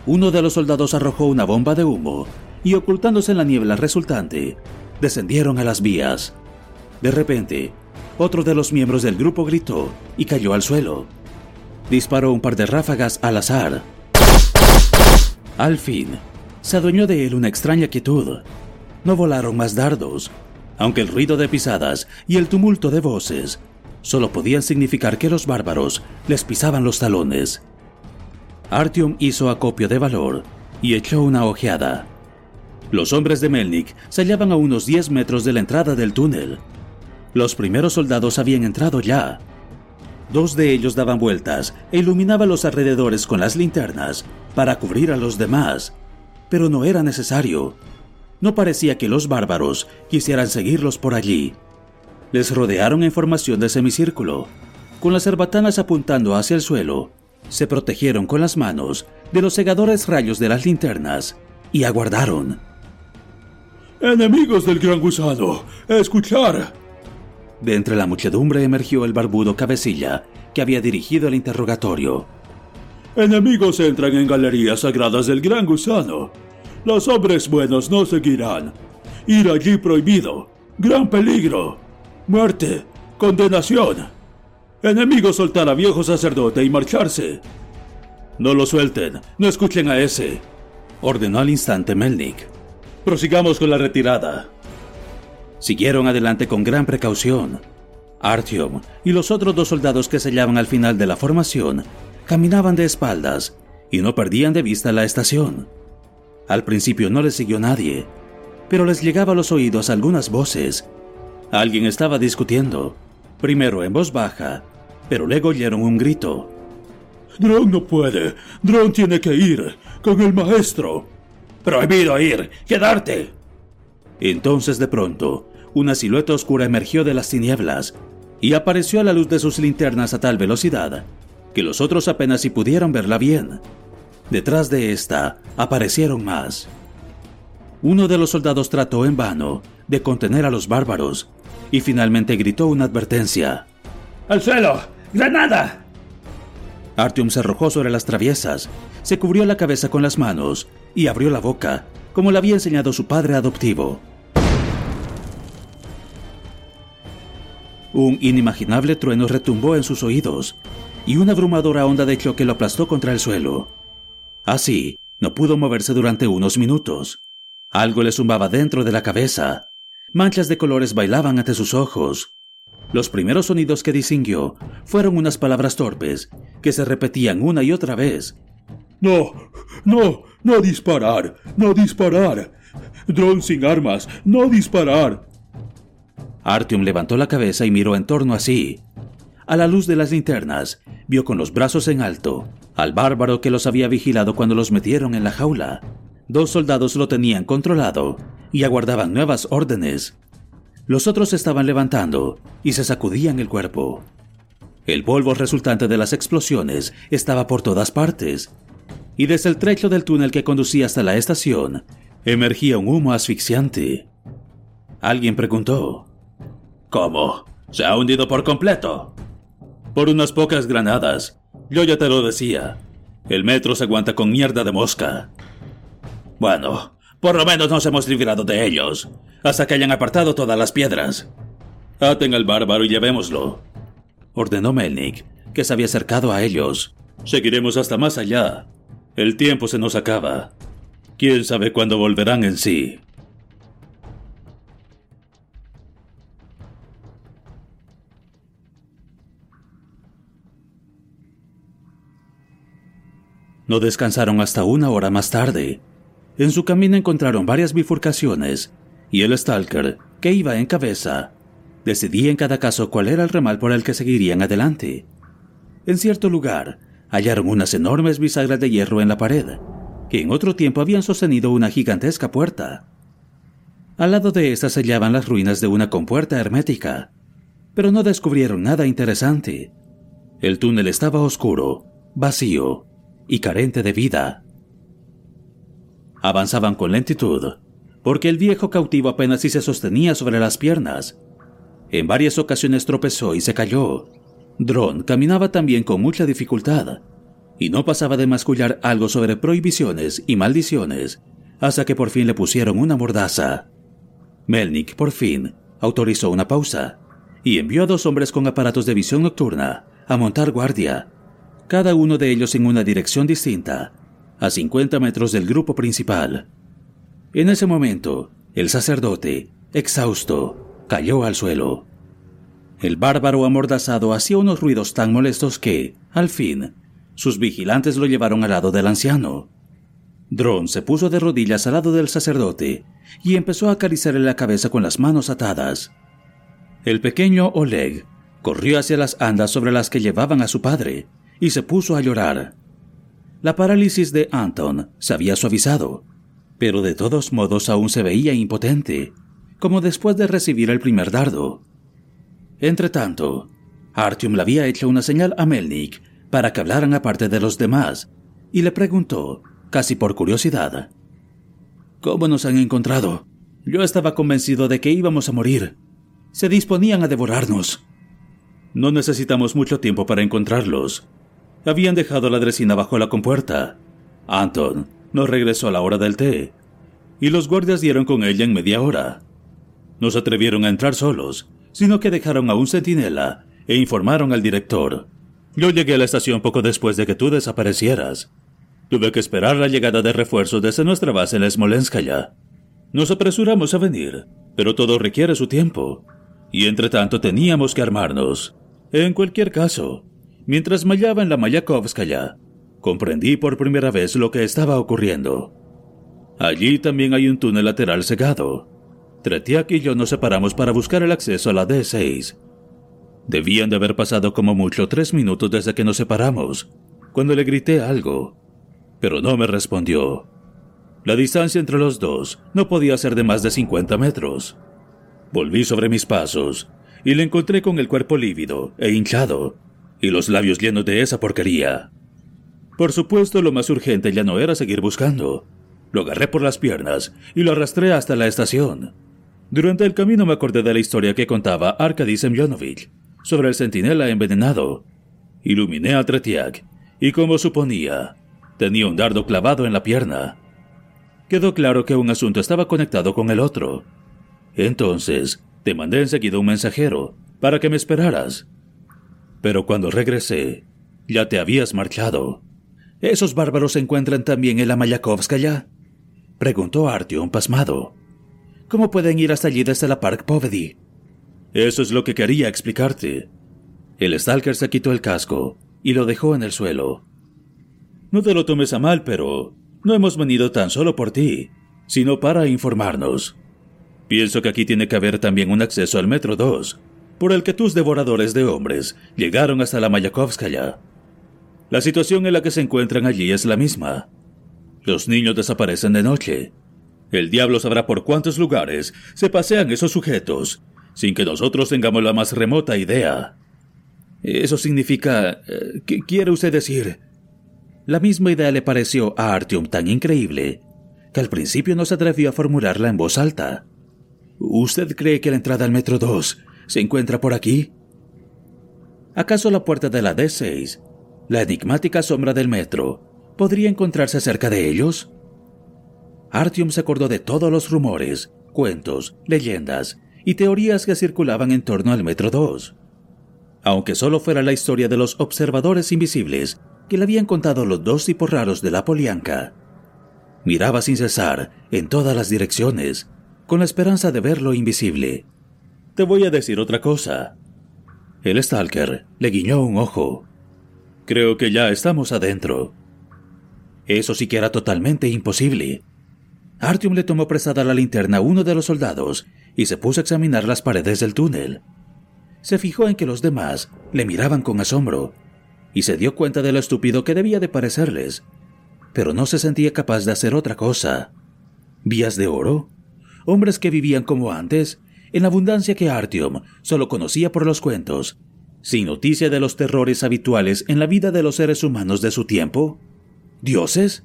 Uno de los soldados arrojó una bomba de humo y ocultándose en la niebla resultante, descendieron a las vías. De repente, otro de los miembros del grupo gritó y cayó al suelo. Disparó un par de ráfagas al azar. Al fin, se adueñó de él una extraña quietud. No volaron más dardos, aunque el ruido de pisadas y el tumulto de voces solo podían significar que los bárbaros les pisaban los talones. Artyom hizo acopio de valor y echó una ojeada. Los hombres de Melnik se hallaban a unos 10 metros de la entrada del túnel. Los primeros soldados habían entrado ya. Dos de ellos daban vueltas e iluminaban los alrededores con las linternas para cubrir a los demás, pero no era necesario. No parecía que los bárbaros quisieran seguirlos por allí. Les rodearon en formación de semicírculo, con las cerbatanas apuntando hacia el suelo. Se protegieron con las manos de los cegadores rayos de las linternas y aguardaron. Enemigos del gran gusano, escuchar. De entre la muchedumbre emergió el barbudo cabecilla que había dirigido el interrogatorio. Enemigos entran en galerías sagradas del gran gusano. Los hombres buenos no seguirán. Ir allí prohibido. Gran peligro. Muerte. Condenación. Enemigo soltar a viejo sacerdote y marcharse. No lo suelten. No escuchen a ese. Ordenó al instante Melnik. Prosigamos con la retirada. Siguieron adelante con gran precaución. Artyom y los otros dos soldados que se hallaban al final de la formación caminaban de espaldas y no perdían de vista la estación. Al principio no les siguió nadie, pero les llegaba a los oídos algunas voces. Alguien estaba discutiendo, primero en voz baja, pero luego oyeron un grito. Drone no puede. Drone tiene que ir con el maestro. Prohibido ir. Quedarte. Entonces de pronto, una silueta oscura emergió de las tinieblas y apareció a la luz de sus linternas a tal velocidad que los otros apenas si pudieron verla bien. Detrás de esta aparecieron más. Uno de los soldados trató en vano de contener a los bárbaros y finalmente gritó una advertencia. ¡Al suelo! ¡Granada! Artyom se arrojó sobre las traviesas, se cubrió la cabeza con las manos y abrió la boca, como le había enseñado su padre adoptivo. Un inimaginable trueno retumbó en sus oídos y una abrumadora onda de choque lo aplastó contra el suelo. Así, no pudo moverse durante unos minutos. Algo le zumbaba dentro de la cabeza. Manchas de colores bailaban ante sus ojos. Los primeros sonidos que distinguió fueron unas palabras torpes que se repetían una y otra vez. No, no, no disparar, no disparar. Drone sin armas, no disparar. Artyom levantó la cabeza y miró en torno a sí. A la luz de las linternas, vio con los brazos en alto al bárbaro que los había vigilado cuando los metieron en la jaula. Dos soldados lo tenían controlado y aguardaban nuevas órdenes. Los otros estaban levantando y se sacudían el cuerpo. El polvo resultante de las explosiones estaba por todas partes, y desde el trecho del túnel que conducía hasta la estación emergía un humo asfixiante. Alguien preguntó, ¿Cómo? ¿Se ha hundido por completo? Por unas pocas granadas. Yo ya te lo decía. El metro se aguanta con mierda de mosca. Bueno, por lo menos nos hemos librado de ellos, hasta que hayan apartado todas las piedras. Aten al bárbaro y llevémoslo, ordenó Melnik, que se había acercado a ellos. Seguiremos hasta más allá. El tiempo se nos acaba. ¿Quién sabe cuándo volverán en sí? No descansaron hasta una hora más tarde. En su camino encontraron varias bifurcaciones, y el Stalker, que iba en cabeza, decidía en cada caso cuál era el ramal por el que seguirían adelante. En cierto lugar, hallaron unas enormes bisagras de hierro en la pared, que en otro tiempo habían sostenido una gigantesca puerta. Al lado de estas se hallaban las ruinas de una compuerta hermética, pero no descubrieron nada interesante. El túnel estaba oscuro, vacío y carente de vida. Avanzaban con lentitud, porque el viejo cautivo apenas si se sostenía sobre las piernas. En varias ocasiones tropezó y se cayó. Dron caminaba también con mucha dificultad, y no pasaba de mascullar algo sobre prohibiciones y maldiciones, hasta que por fin le pusieron una mordaza. Melnik, por fin, autorizó una pausa, y envió a dos hombres con aparatos de visión nocturna a montar guardia, cada uno de ellos en una dirección distinta, a 50 metros del grupo principal. En ese momento, el sacerdote, exhausto, cayó al suelo. El bárbaro amordazado hacía unos ruidos tan molestos que, al fin, sus vigilantes lo llevaron al lado del anciano. Dron se puso de rodillas al lado del sacerdote y empezó a acariciarle la cabeza con las manos atadas. El pequeño Oleg corrió hacia las andas sobre las que llevaban a su padre y se puso a llorar. La parálisis de Anton se había suavizado, pero de todos modos aún se veía impotente, como después de recibir el primer dardo. Entretanto, Artyom le había hecho una señal a Melnik para que hablaran aparte de los demás, y le preguntó, casi por curiosidad, ¿Cómo nos han encontrado? Yo estaba convencido de que íbamos a morir. Se disponían a devorarnos. No necesitamos mucho tiempo para encontrarlos, habían dejado la dresina bajo la compuerta. Anton no regresó a la hora del té, y los guardias dieron con ella en media hora. No se atrevieron a entrar solos, sino que dejaron a un centinela e informaron al director. Yo llegué a la estación poco después de que tú desaparecieras. Tuve que esperar la llegada de refuerzos desde nuestra base en Smolenskaya. Nos apresuramos a venir, pero todo requiere su tiempo, y entre tanto teníamos que armarnos. En cualquier caso, Mientras mallaba en la Mayakovskaya, comprendí por primera vez lo que estaba ocurriendo. Allí también hay un túnel lateral cegado. Tretiak y yo nos separamos para buscar el acceso a la D6. Debían de haber pasado como mucho tres minutos desde que nos separamos, cuando le grité algo, pero no me respondió. La distancia entre los dos no podía ser de más de 50 metros. Volví sobre mis pasos y le encontré con el cuerpo lívido e hinchado, y los labios llenos de esa porquería. Por supuesto, lo más urgente ya no era seguir buscando. Lo agarré por las piernas y lo arrastré hasta la estación. Durante el camino me acordé de la historia que contaba Arkady Semyonovich sobre el centinela envenenado. Iluminé a Tretiak y, como suponía, tenía un dardo clavado en la pierna. Quedó claro que un asunto estaba conectado con el otro. Entonces, te mandé enseguida un mensajero para que me esperaras pero cuando regresé, ya te habías marchado. ¿Esos bárbaros se encuentran también en la Mayakovskaya? Preguntó Artyom pasmado. ¿Cómo pueden ir hasta allí desde la Park Povedy? Eso es lo que quería explicarte. El Stalker se quitó el casco y lo dejó en el suelo. No te lo tomes a mal, pero no hemos venido tan solo por ti, sino para informarnos. Pienso que aquí tiene que haber también un acceso al Metro 2 por el que tus devoradores de hombres llegaron hasta la Mayakovskaya. La situación en la que se encuentran allí es la misma. Los niños desaparecen de noche. El diablo sabrá por cuántos lugares se pasean esos sujetos, sin que nosotros tengamos la más remota idea. Eso significa... Eh, ¿Qué quiere usted decir? La misma idea le pareció a Artyom tan increíble que al principio no se atrevió a formularla en voz alta. ¿Usted cree que la entrada al metro 2 se encuentra por aquí? ¿Acaso la puerta de la D6, la enigmática sombra del metro, podría encontrarse cerca de ellos? Artyom se acordó de todos los rumores, cuentos, leyendas y teorías que circulaban en torno al metro 2. Aunque solo fuera la historia de los observadores invisibles que le habían contado los dos tipos raros de la Polianca, miraba sin cesar en todas las direcciones, con la esperanza de ver lo invisible. Te voy a decir otra cosa. El Stalker le guiñó un ojo. Creo que ya estamos adentro. Eso sí que era totalmente imposible. Artyom le tomó prestada la linterna a uno de los soldados y se puso a examinar las paredes del túnel. Se fijó en que los demás le miraban con asombro y se dio cuenta de lo estúpido que debía de parecerles, pero no se sentía capaz de hacer otra cosa. ¿Vías de oro? Hombres que vivían como antes, en la abundancia que Artyom solo conocía por los cuentos, sin noticia de los terrores habituales en la vida de los seres humanos de su tiempo? ¿Dioses?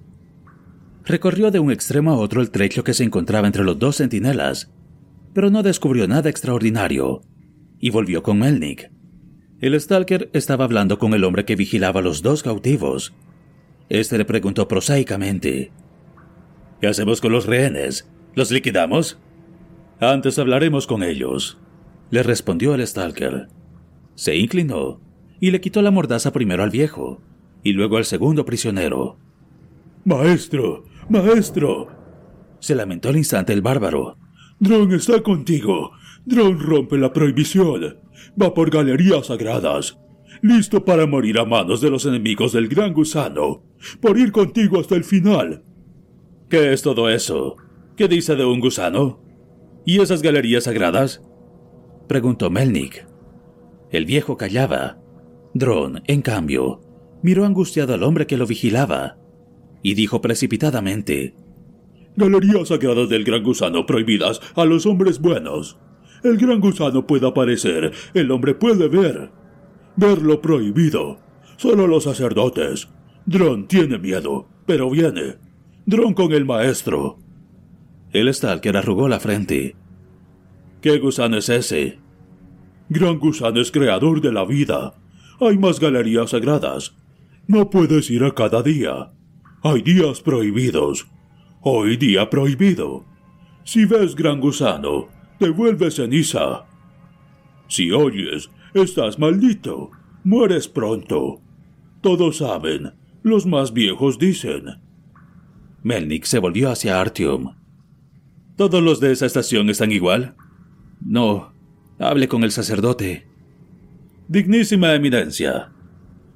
Recorrió de un extremo a otro el trecho que se encontraba entre los dos centinelas, pero no descubrió nada extraordinario, y volvió con Melnik. El Stalker estaba hablando con el hombre que vigilaba a los dos cautivos. Este le preguntó prosaicamente: ¿Qué hacemos con los rehenes? ¿Los liquidamos? Antes hablaremos con ellos, le respondió el Stalker. Se inclinó y le quitó la mordaza primero al viejo y luego al segundo prisionero. Maestro, maestro, se lamentó al instante el bárbaro. Dron está contigo. Dron rompe la prohibición. Va por galerías sagradas. Listo para morir a manos de los enemigos del gran gusano. Por ir contigo hasta el final. ¿Qué es todo eso? ¿Qué dice de un gusano? ¿Y esas galerías sagradas? Preguntó Melnik. El viejo callaba. Dron, en cambio, miró angustiado al hombre que lo vigilaba y dijo precipitadamente: Galerías sagradas del gran gusano prohibidas a los hombres buenos. El gran gusano puede aparecer, el hombre puede ver. Verlo prohibido. Solo los sacerdotes. Dron tiene miedo, pero viene. Dron con el maestro. El Stalker arrugó la frente. ¿Qué gusano es ese? Gran gusano es creador de la vida. Hay más galerías sagradas. No puedes ir a cada día. Hay días prohibidos. Hoy día prohibido. Si ves gran gusano, te vuelves ceniza. Si oyes, estás maldito. Mueres pronto. Todos saben, los más viejos dicen. Melnik se volvió hacia Artyom. ¿Todos los de esa estación están igual? No, hable con el sacerdote. Dignísima eminencia,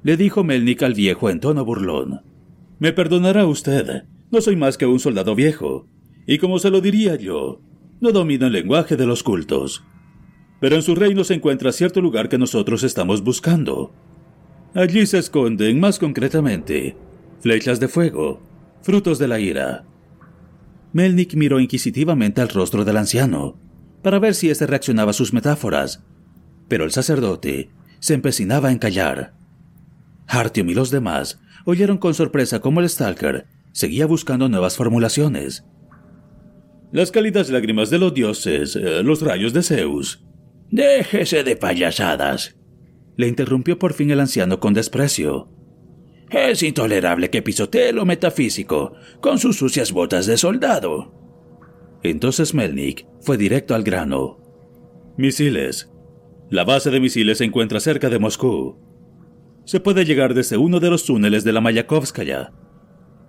le dijo Melnik al viejo en tono burlón. Me perdonará usted, no soy más que un soldado viejo, y como se lo diría yo, no domino el lenguaje de los cultos. Pero en su reino se encuentra cierto lugar que nosotros estamos buscando. Allí se esconden, más concretamente, flechas de fuego, frutos de la ira. Melnik miró inquisitivamente al rostro del anciano, para ver si éste reaccionaba a sus metáforas, pero el sacerdote se empecinaba en callar. Artyom y los demás oyeron con sorpresa cómo el Stalker seguía buscando nuevas formulaciones. Las cálidas lágrimas de los dioses, eh, los rayos de Zeus. Déjese de payasadas, le interrumpió por fin el anciano con desprecio. Es intolerable que pisotee lo metafísico con sus sucias botas de soldado. Entonces Melnik fue directo al grano. Misiles. La base de misiles se encuentra cerca de Moscú se puede llegar desde uno de los túneles de la Mayakovskaya.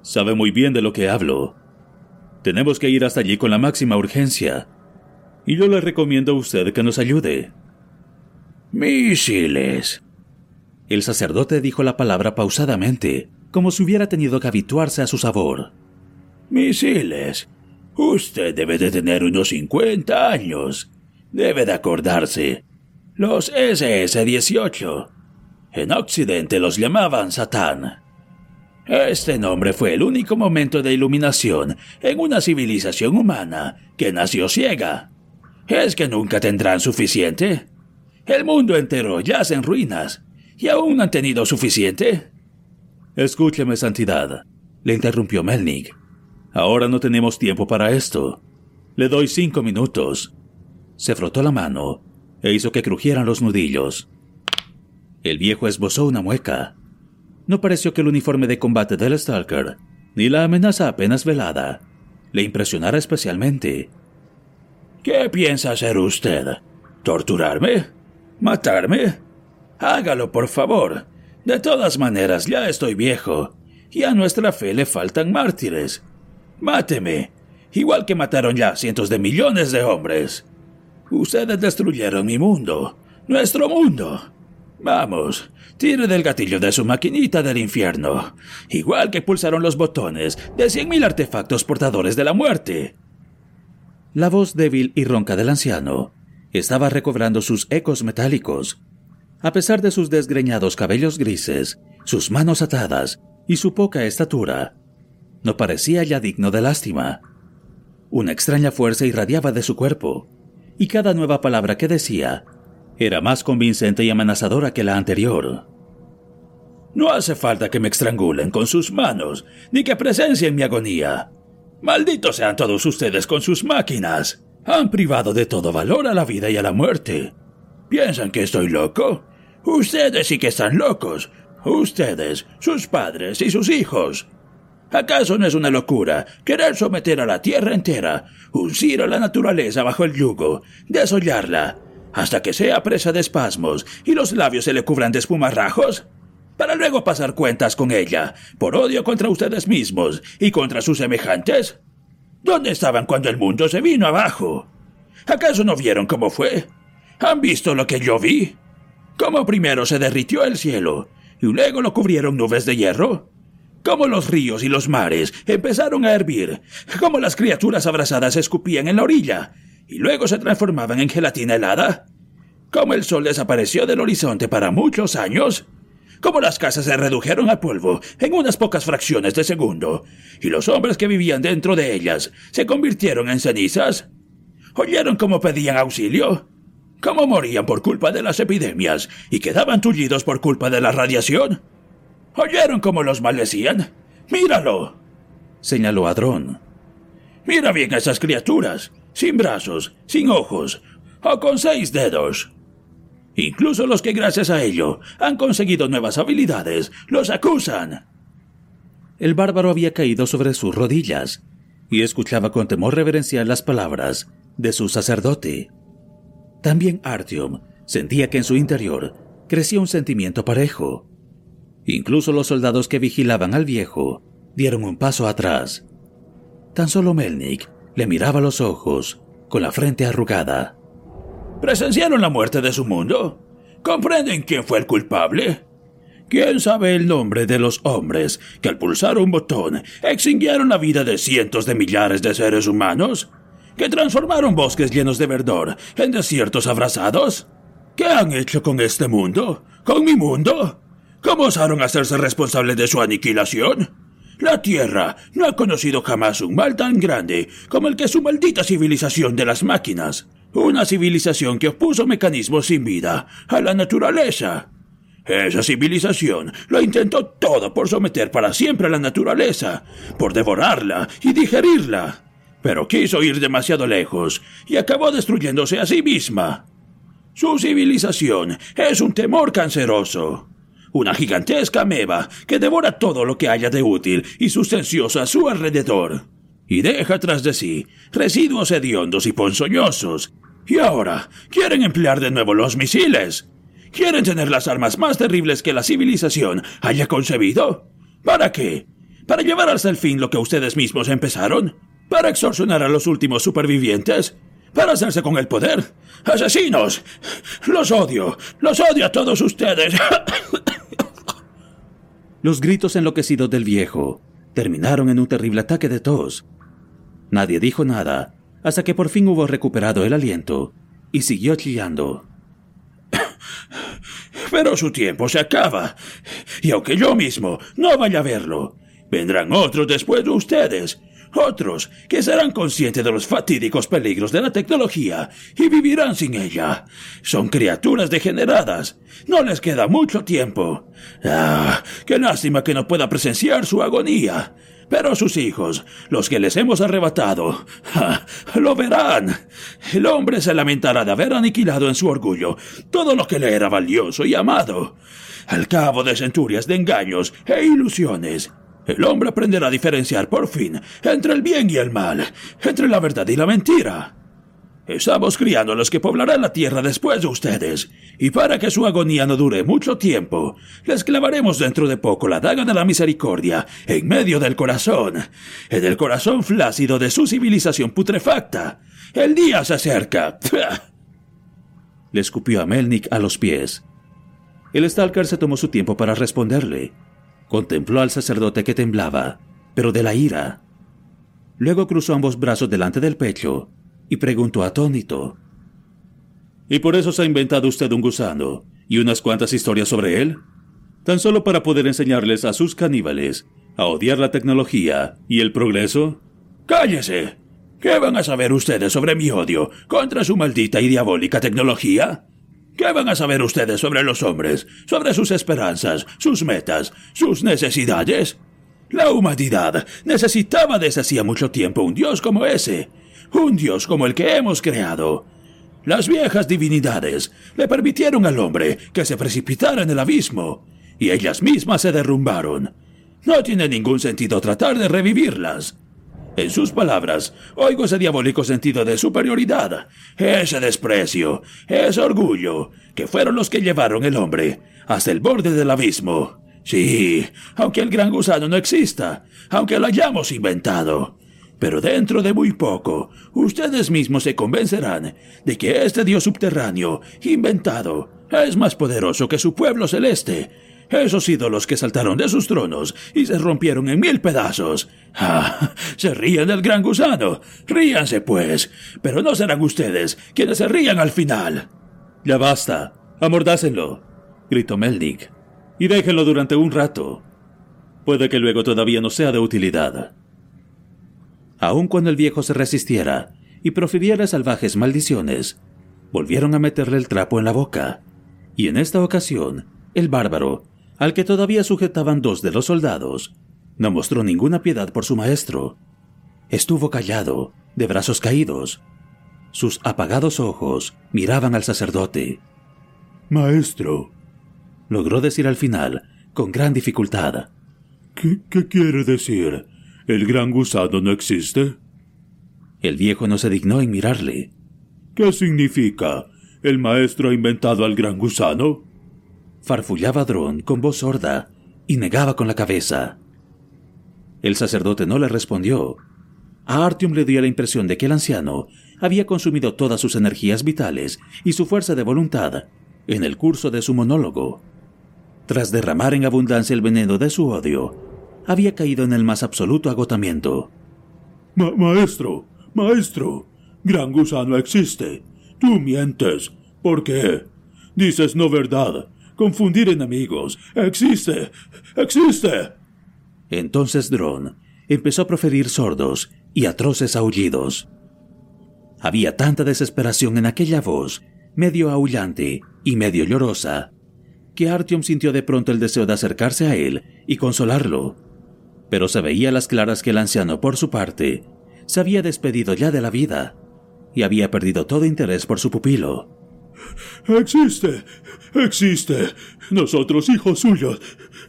Sabe muy bien de lo que hablo. Tenemos que ir hasta allí con la máxima urgencia. Y yo le recomiendo a usted que nos ayude. Misiles. El sacerdote dijo la palabra pausadamente, como si hubiera tenido que habituarse a su sabor. Misiles. Usted debe de tener unos 50 años. Debe de acordarse. Los SS-18 en Occidente los llamaban Satán. Este nombre fue el único momento de iluminación en una civilización humana que nació ciega. ¿Es que nunca tendrán suficiente? El mundo entero yace en ruinas y aún han tenido suficiente. Escúcheme, Santidad, le interrumpió Melnik. Ahora no tenemos tiempo para esto. Le doy cinco minutos. Se frotó la mano e hizo que crujieran los nudillos. El viejo esbozó una mueca. No pareció que el uniforme de combate del Stalker, ni la amenaza apenas velada, le impresionara especialmente. ¿Qué piensa hacer usted? ¿Torturarme? ¿Matarme? Hágalo, por favor. De todas maneras, ya estoy viejo, y a nuestra fe le faltan mártires. Máteme, igual que mataron ya cientos de millones de hombres. Ustedes destruyeron mi mundo, nuestro mundo. Vamos, tire del gatillo de su maquinita del infierno, igual que pulsaron los botones de cien mil artefactos portadores de la muerte. La voz débil y ronca del anciano estaba recobrando sus ecos metálicos. A pesar de sus desgreñados cabellos grises, sus manos atadas y su poca estatura, no parecía ya digno de lástima. Una extraña fuerza irradiaba de su cuerpo, y cada nueva palabra que decía era más convincente y amenazadora que la anterior. No hace falta que me estrangulen con sus manos, ni que presencien mi agonía. Malditos sean todos ustedes con sus máquinas. Han privado de todo valor a la vida y a la muerte. ¿Piensan que estoy loco? Ustedes sí que están locos. Ustedes, sus padres y sus hijos. ¿Acaso no es una locura querer someter a la tierra entera, uncir a la naturaleza bajo el yugo, desollarla, hasta que sea presa de espasmos y los labios se le cubran de espumarrajos? Para luego pasar cuentas con ella, por odio contra ustedes mismos y contra sus semejantes. ¿Dónde estaban cuando el mundo se vino abajo? ¿Acaso no vieron cómo fue? ¿Han visto lo que yo vi? ¿Cómo primero se derritió el cielo y luego lo cubrieron nubes de hierro? cómo los ríos y los mares empezaron a hervir, cómo las criaturas abrasadas escupían en la orilla y luego se transformaban en gelatina helada, cómo el sol desapareció del horizonte para muchos años, cómo las casas se redujeron a polvo en unas pocas fracciones de segundo y los hombres que vivían dentro de ellas se convirtieron en cenizas. ¿Oyeron cómo pedían auxilio? ¿Cómo morían por culpa de las epidemias y quedaban tullidos por culpa de la radiación? ¿Oyeron cómo los maldecían? ¡Míralo! señaló Adrón. Mira bien a esas criaturas, sin brazos, sin ojos, o con seis dedos. Incluso los que gracias a ello han conseguido nuevas habilidades los acusan. El bárbaro había caído sobre sus rodillas y escuchaba con temor reverencial las palabras de su sacerdote. También Artyom sentía que en su interior crecía un sentimiento parejo, Incluso los soldados que vigilaban al viejo dieron un paso atrás. Tan solo Melnik le miraba los ojos, con la frente arrugada. ¿Presenciaron la muerte de su mundo? ¿Comprenden quién fue el culpable? ¿Quién sabe el nombre de los hombres que al pulsar un botón extinguieron la vida de cientos de millares de seres humanos? ¿Que transformaron bosques llenos de verdor en desiertos abrasados? ¿Qué han hecho con este mundo? ¿Con mi mundo? ¿Cómo osaron hacerse responsables de su aniquilación? La Tierra no ha conocido jamás un mal tan grande como el que su maldita civilización de las máquinas. Una civilización que opuso mecanismos sin vida a la naturaleza. Esa civilización lo intentó todo por someter para siempre a la naturaleza, por devorarla y digerirla. Pero quiso ir demasiado lejos y acabó destruyéndose a sí misma. Su civilización es un temor canceroso una gigantesca ameba que devora todo lo que haya de útil y sustancioso a su alrededor, y deja tras de sí residuos hediondos y ponzoñosos. Y ahora quieren emplear de nuevo los misiles. ¿Quieren tener las armas más terribles que la civilización haya concebido? ¿Para qué? ¿Para llevar hasta el fin lo que ustedes mismos empezaron? ¿Para extorsionar a los últimos supervivientes? ¿Para hacerse con el poder? ¡Asesinos! Los odio. Los odio a todos ustedes. <coughs> Los gritos enloquecidos del viejo terminaron en un terrible ataque de tos. Nadie dijo nada hasta que por fin hubo recuperado el aliento y siguió chillando. <coughs> Pero su tiempo se acaba. Y aunque yo mismo no vaya a verlo, vendrán otros después de ustedes. Otros que serán conscientes de los fatídicos peligros de la tecnología y vivirán sin ella. Son criaturas degeneradas. No les queda mucho tiempo. Ah, qué lástima que no pueda presenciar su agonía. Pero sus hijos, los que les hemos arrebatado, lo verán. El hombre se lamentará de haber aniquilado en su orgullo todo lo que le era valioso y amado. Al cabo de centurias de engaños e ilusiones, el hombre aprenderá a diferenciar por fin entre el bien y el mal, entre la verdad y la mentira. Estamos criando a los que poblarán la tierra después de ustedes, y para que su agonía no dure mucho tiempo, les clavaremos dentro de poco la daga de la misericordia en medio del corazón, en el corazón flácido de su civilización putrefacta. El día se acerca. <laughs> Le escupió a Melnik a los pies. El Stalker se tomó su tiempo para responderle. Contempló al sacerdote que temblaba, pero de la ira. Luego cruzó ambos brazos delante del pecho y preguntó atónito. ¿Y por eso se ha inventado usted un gusano y unas cuantas historias sobre él? ¿Tan solo para poder enseñarles a sus caníbales a odiar la tecnología y el progreso? ¡Cállese! ¿Qué van a saber ustedes sobre mi odio contra su maldita y diabólica tecnología? ¿Qué van a saber ustedes sobre los hombres, sobre sus esperanzas, sus metas, sus necesidades? La humanidad necesitaba desde hacía mucho tiempo un Dios como ese, un Dios como el que hemos creado. Las viejas divinidades le permitieron al hombre que se precipitara en el abismo, y ellas mismas se derrumbaron. No tiene ningún sentido tratar de revivirlas. En sus palabras, oigo ese diabólico sentido de superioridad, ese desprecio, ese orgullo, que fueron los que llevaron el hombre hasta el borde del abismo. Sí, aunque el gran gusano no exista, aunque lo hayamos inventado, pero dentro de muy poco, ustedes mismos se convencerán de que este dios subterráneo, inventado, es más poderoso que su pueblo celeste. Esos ídolos que saltaron de sus tronos y se rompieron en mil pedazos. ¡Ah! Se ríen del gran gusano. Ríanse, pues. Pero no serán ustedes quienes se rían al final. Ya basta. Amordácenlo, gritó Meldick. Y déjenlo durante un rato. Puede que luego todavía no sea de utilidad aun cuando el viejo se resistiera y profiriera salvajes maldiciones, volvieron a meterle el trapo en la boca, y en esta ocasión, el bárbaro, al que todavía sujetaban dos de los soldados, no mostró ninguna piedad por su maestro. Estuvo callado, de brazos caídos. Sus apagados ojos miraban al sacerdote. Maestro, logró decir al final, con gran dificultad. ¿Qué, qué quiere decir? ¿El gran gusano no existe? El viejo no se dignó en mirarle. ¿Qué significa? ¿El maestro ha inventado al gran gusano? Farfullaba Drón con voz sorda y negaba con la cabeza. El sacerdote no le respondió. A Artyom le dio la impresión de que el anciano había consumido todas sus energías vitales y su fuerza de voluntad en el curso de su monólogo. Tras derramar en abundancia el veneno de su odio, había caído en el más absoluto agotamiento. maestro, maestro, Gran Gusano existe. Tú mientes. ¿Por qué? Dices no verdad. Confundir enemigos. Existe. Existe. Entonces Drone empezó a proferir sordos y atroces aullidos. Había tanta desesperación en aquella voz, medio aullante y medio llorosa, que Artyom sintió de pronto el deseo de acercarse a él y consolarlo pero se veía a las claras que el anciano, por su parte, se había despedido ya de la vida y había perdido todo interés por su pupilo. Existe, existe. Nosotros hijos suyos,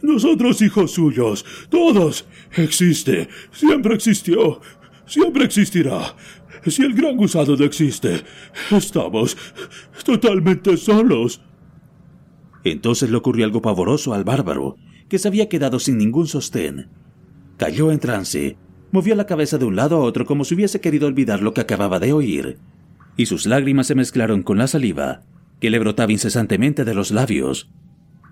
nosotros hijos suyos, todos. Existe, siempre existió, siempre existirá. Si el gran gusano no existe, estamos totalmente solos. Entonces le ocurrió algo pavoroso al bárbaro, que se había quedado sin ningún sostén Cayó en trance, movió la cabeza de un lado a otro como si hubiese querido olvidar lo que acababa de oír, y sus lágrimas se mezclaron con la saliva, que le brotaba incesantemente de los labios.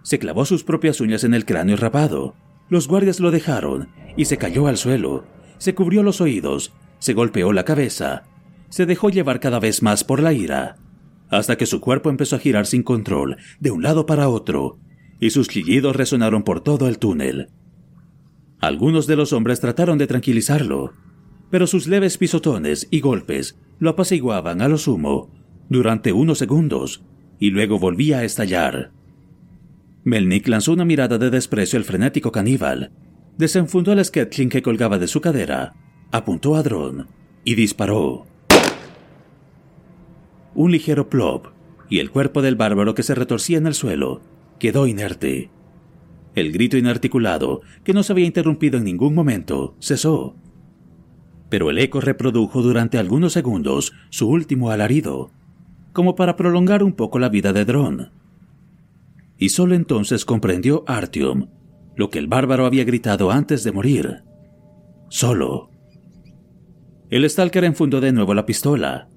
Se clavó sus propias uñas en el cráneo rapado. Los guardias lo dejaron y se cayó al suelo. Se cubrió los oídos, se golpeó la cabeza, se dejó llevar cada vez más por la ira. hasta que su cuerpo empezó a girar sin control de un lado para otro, y sus chillidos resonaron por todo el túnel. Algunos de los hombres trataron de tranquilizarlo, pero sus leves pisotones y golpes lo apaciguaban a lo sumo durante unos segundos y luego volvía a estallar. Melnick lanzó una mirada de desprecio al frenético caníbal, desenfundó el Sketching que colgaba de su cadera, apuntó a Dron y disparó. Un ligero plop y el cuerpo del bárbaro que se retorcía en el suelo quedó inerte. El grito inarticulado, que no se había interrumpido en ningún momento, cesó. Pero el eco reprodujo durante algunos segundos su último alarido, como para prolongar un poco la vida de Dron. Y solo entonces comprendió Artyom lo que el bárbaro había gritado antes de morir. Solo. El Stalker enfundó de nuevo la pistola.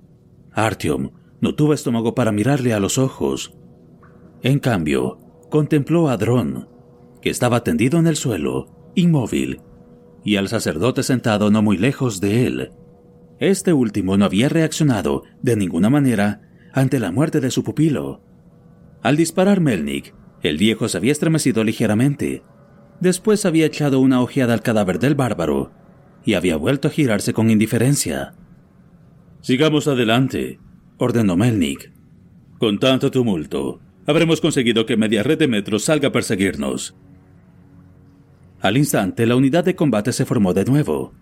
Artyom no tuvo estómago para mirarle a los ojos. En cambio, contempló a Dron, que estaba tendido en el suelo, inmóvil, y al sacerdote sentado no muy lejos de él. Este último no había reaccionado de ninguna manera ante la muerte de su pupilo. Al disparar Melnik, el viejo se había estremecido ligeramente. Después había echado una ojeada al cadáver del bárbaro y había vuelto a girarse con indiferencia. Sigamos adelante, ordenó Melnik. Con tanto tumulto, habremos conseguido que media red de metros salga a perseguirnos. Al instante, la unidad de combate se formó de nuevo.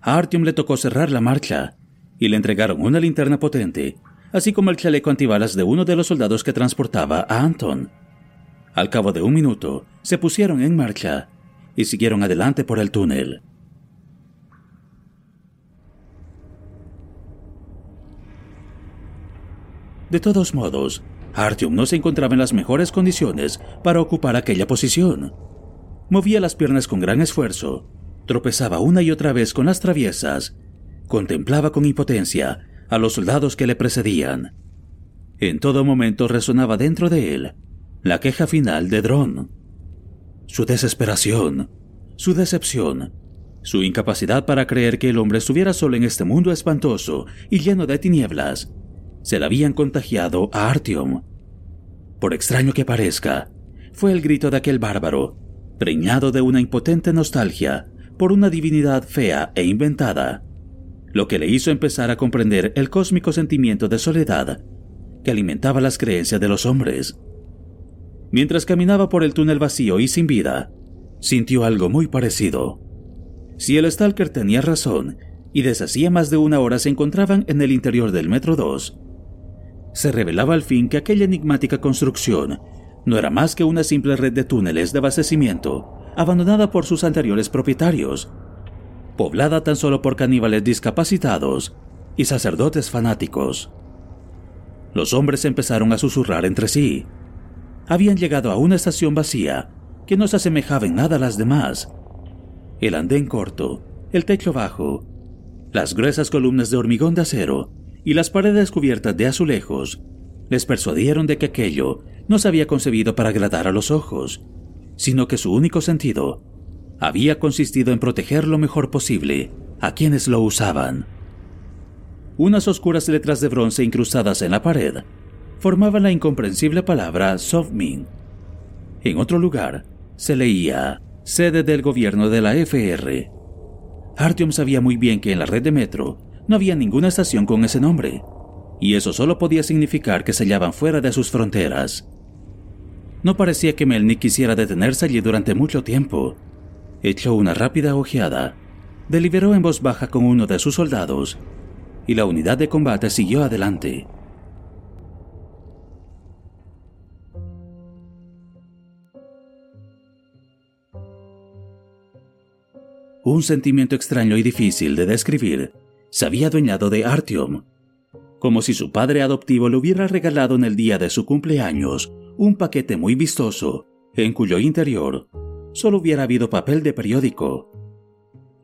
A Artyom le tocó cerrar la marcha y le entregaron una linterna potente así como el chaleco antibalas de uno de los soldados que transportaba a Anton. Al cabo de un minuto, se pusieron en marcha y siguieron adelante por el túnel. De todos modos, Artyom no se encontraba en las mejores condiciones para ocupar aquella posición. Movía las piernas con gran esfuerzo, tropezaba una y otra vez con las traviesas, contemplaba con impotencia a los soldados que le precedían. En todo momento resonaba dentro de él la queja final de Dron. Su desesperación, su decepción, su incapacidad para creer que el hombre estuviera solo en este mundo espantoso y lleno de tinieblas, se la habían contagiado a Artyom. Por extraño que parezca, fue el grito de aquel bárbaro, preñado de una impotente nostalgia por una divinidad fea e inventada, lo que le hizo empezar a comprender el cósmico sentimiento de soledad que alimentaba las creencias de los hombres. Mientras caminaba por el túnel vacío y sin vida, sintió algo muy parecido. Si el Stalker tenía razón, y desde hacía más de una hora se encontraban en el interior del Metro 2, se revelaba al fin que aquella enigmática construcción no era más que una simple red de túneles de abastecimiento abandonada por sus anteriores propietarios poblada tan solo por caníbales discapacitados y sacerdotes fanáticos. Los hombres empezaron a susurrar entre sí. Habían llegado a una estación vacía que no se asemejaba en nada a las demás. El andén corto, el techo bajo, las gruesas columnas de hormigón de acero y las paredes cubiertas de azulejos les persuadieron de que aquello no se había concebido para agradar a los ojos, sino que su único sentido había consistido en proteger lo mejor posible a quienes lo usaban. Unas oscuras letras de bronce incrustadas en la pared formaban la incomprensible palabra Sovmin. En otro lugar se leía sede del gobierno de la FR. Artyom sabía muy bien que en la red de metro no había ninguna estación con ese nombre, y eso solo podía significar que se hallaban fuera de sus fronteras. No parecía que Melnik quisiera detenerse allí durante mucho tiempo, echó una rápida ojeada, deliberó en voz baja con uno de sus soldados y la unidad de combate siguió adelante. Un sentimiento extraño y difícil de describir se había adueñado de Artyom, como si su padre adoptivo le hubiera regalado en el día de su cumpleaños un paquete muy vistoso, en cuyo interior solo hubiera habido papel de periódico.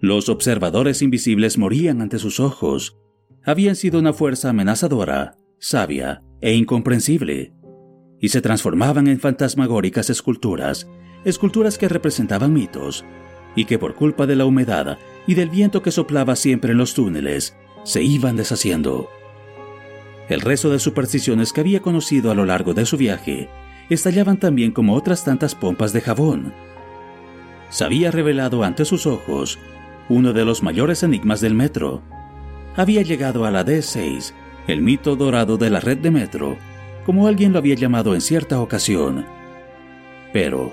Los observadores invisibles morían ante sus ojos. Habían sido una fuerza amenazadora, sabia e incomprensible, y se transformaban en fantasmagóricas esculturas, esculturas que representaban mitos, y que por culpa de la humedad y del viento que soplaba siempre en los túneles, se iban deshaciendo. El resto de supersticiones que había conocido a lo largo de su viaje estallaban también como otras tantas pompas de jabón. Se había revelado ante sus ojos uno de los mayores enigmas del metro. Había llegado a la D6, el mito dorado de la red de metro, como alguien lo había llamado en cierta ocasión. Pero,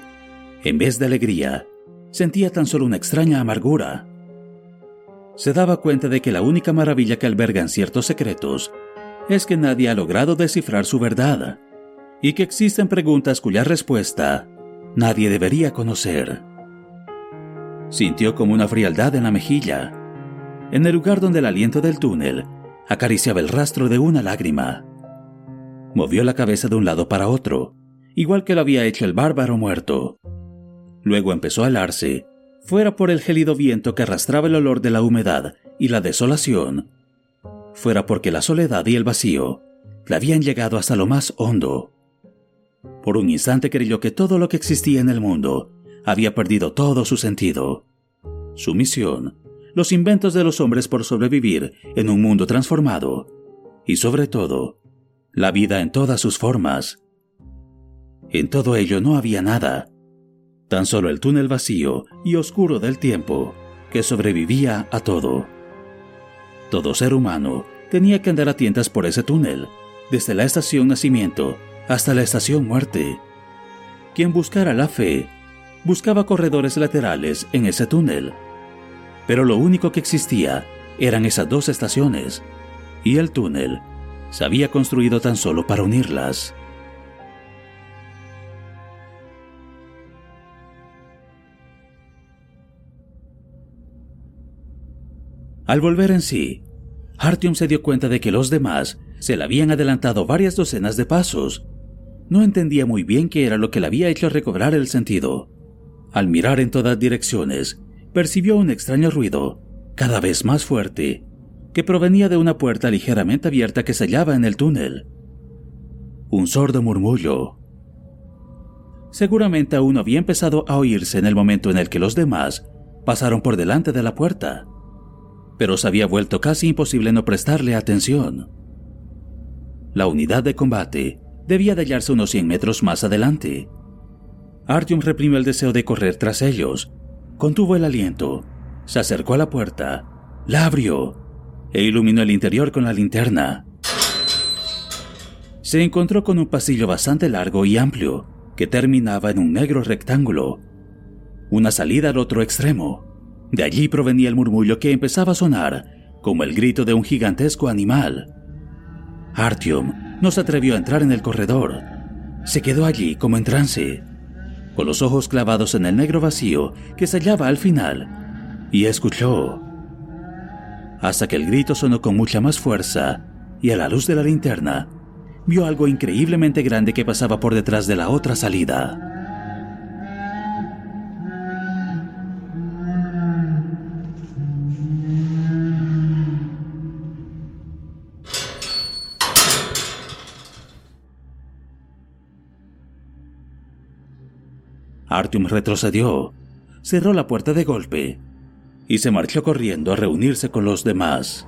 en vez de alegría, sentía tan solo una extraña amargura. Se daba cuenta de que la única maravilla que albergan ciertos secretos es que nadie ha logrado descifrar su verdad y que existen preguntas cuya respuesta nadie debería conocer. Sintió como una frialdad en la mejilla, en el lugar donde el aliento del túnel acariciaba el rastro de una lágrima. Movió la cabeza de un lado para otro, igual que lo había hecho el bárbaro muerto. Luego empezó a alarse, fuera por el gélido viento que arrastraba el olor de la humedad y la desolación, fuera porque la soledad y el vacío le habían llegado hasta lo más hondo. Por un instante creyó que todo lo que existía en el mundo había perdido todo su sentido. Su misión, los inventos de los hombres por sobrevivir en un mundo transformado, y sobre todo, la vida en todas sus formas. En todo ello no había nada, tan solo el túnel vacío y oscuro del tiempo que sobrevivía a todo. Todo ser humano tenía que andar a tientas por ese túnel, desde la estación nacimiento hasta la estación muerte. Quien buscara la fe, buscaba corredores laterales en ese túnel. Pero lo único que existía eran esas dos estaciones, y el túnel se había construido tan solo para unirlas. Al volver en sí, Artyom se dio cuenta de que los demás se le habían adelantado varias docenas de pasos. No entendía muy bien qué era lo que le había hecho recobrar el sentido. Al mirar en todas direcciones, percibió un extraño ruido, cada vez más fuerte, que provenía de una puerta ligeramente abierta que se hallaba en el túnel. Un sordo murmullo. Seguramente aún había empezado a oírse en el momento en el que los demás pasaron por delante de la puerta pero se había vuelto casi imposible no prestarle atención. La unidad de combate debía de hallarse unos 100 metros más adelante. Artyom reprimió el deseo de correr tras ellos, contuvo el aliento, se acercó a la puerta, la abrió e iluminó el interior con la linterna. Se encontró con un pasillo bastante largo y amplio que terminaba en un negro rectángulo, una salida al otro extremo. De allí provenía el murmullo que empezaba a sonar como el grito de un gigantesco animal. Artyom no se atrevió a entrar en el corredor. Se quedó allí como en trance, con los ojos clavados en el negro vacío que se hallaba al final, y escuchó. Hasta que el grito sonó con mucha más fuerza, y a la luz de la linterna, vio algo increíblemente grande que pasaba por detrás de la otra salida. Artyom retrocedió, cerró la puerta de golpe y se marchó corriendo a reunirse con los demás.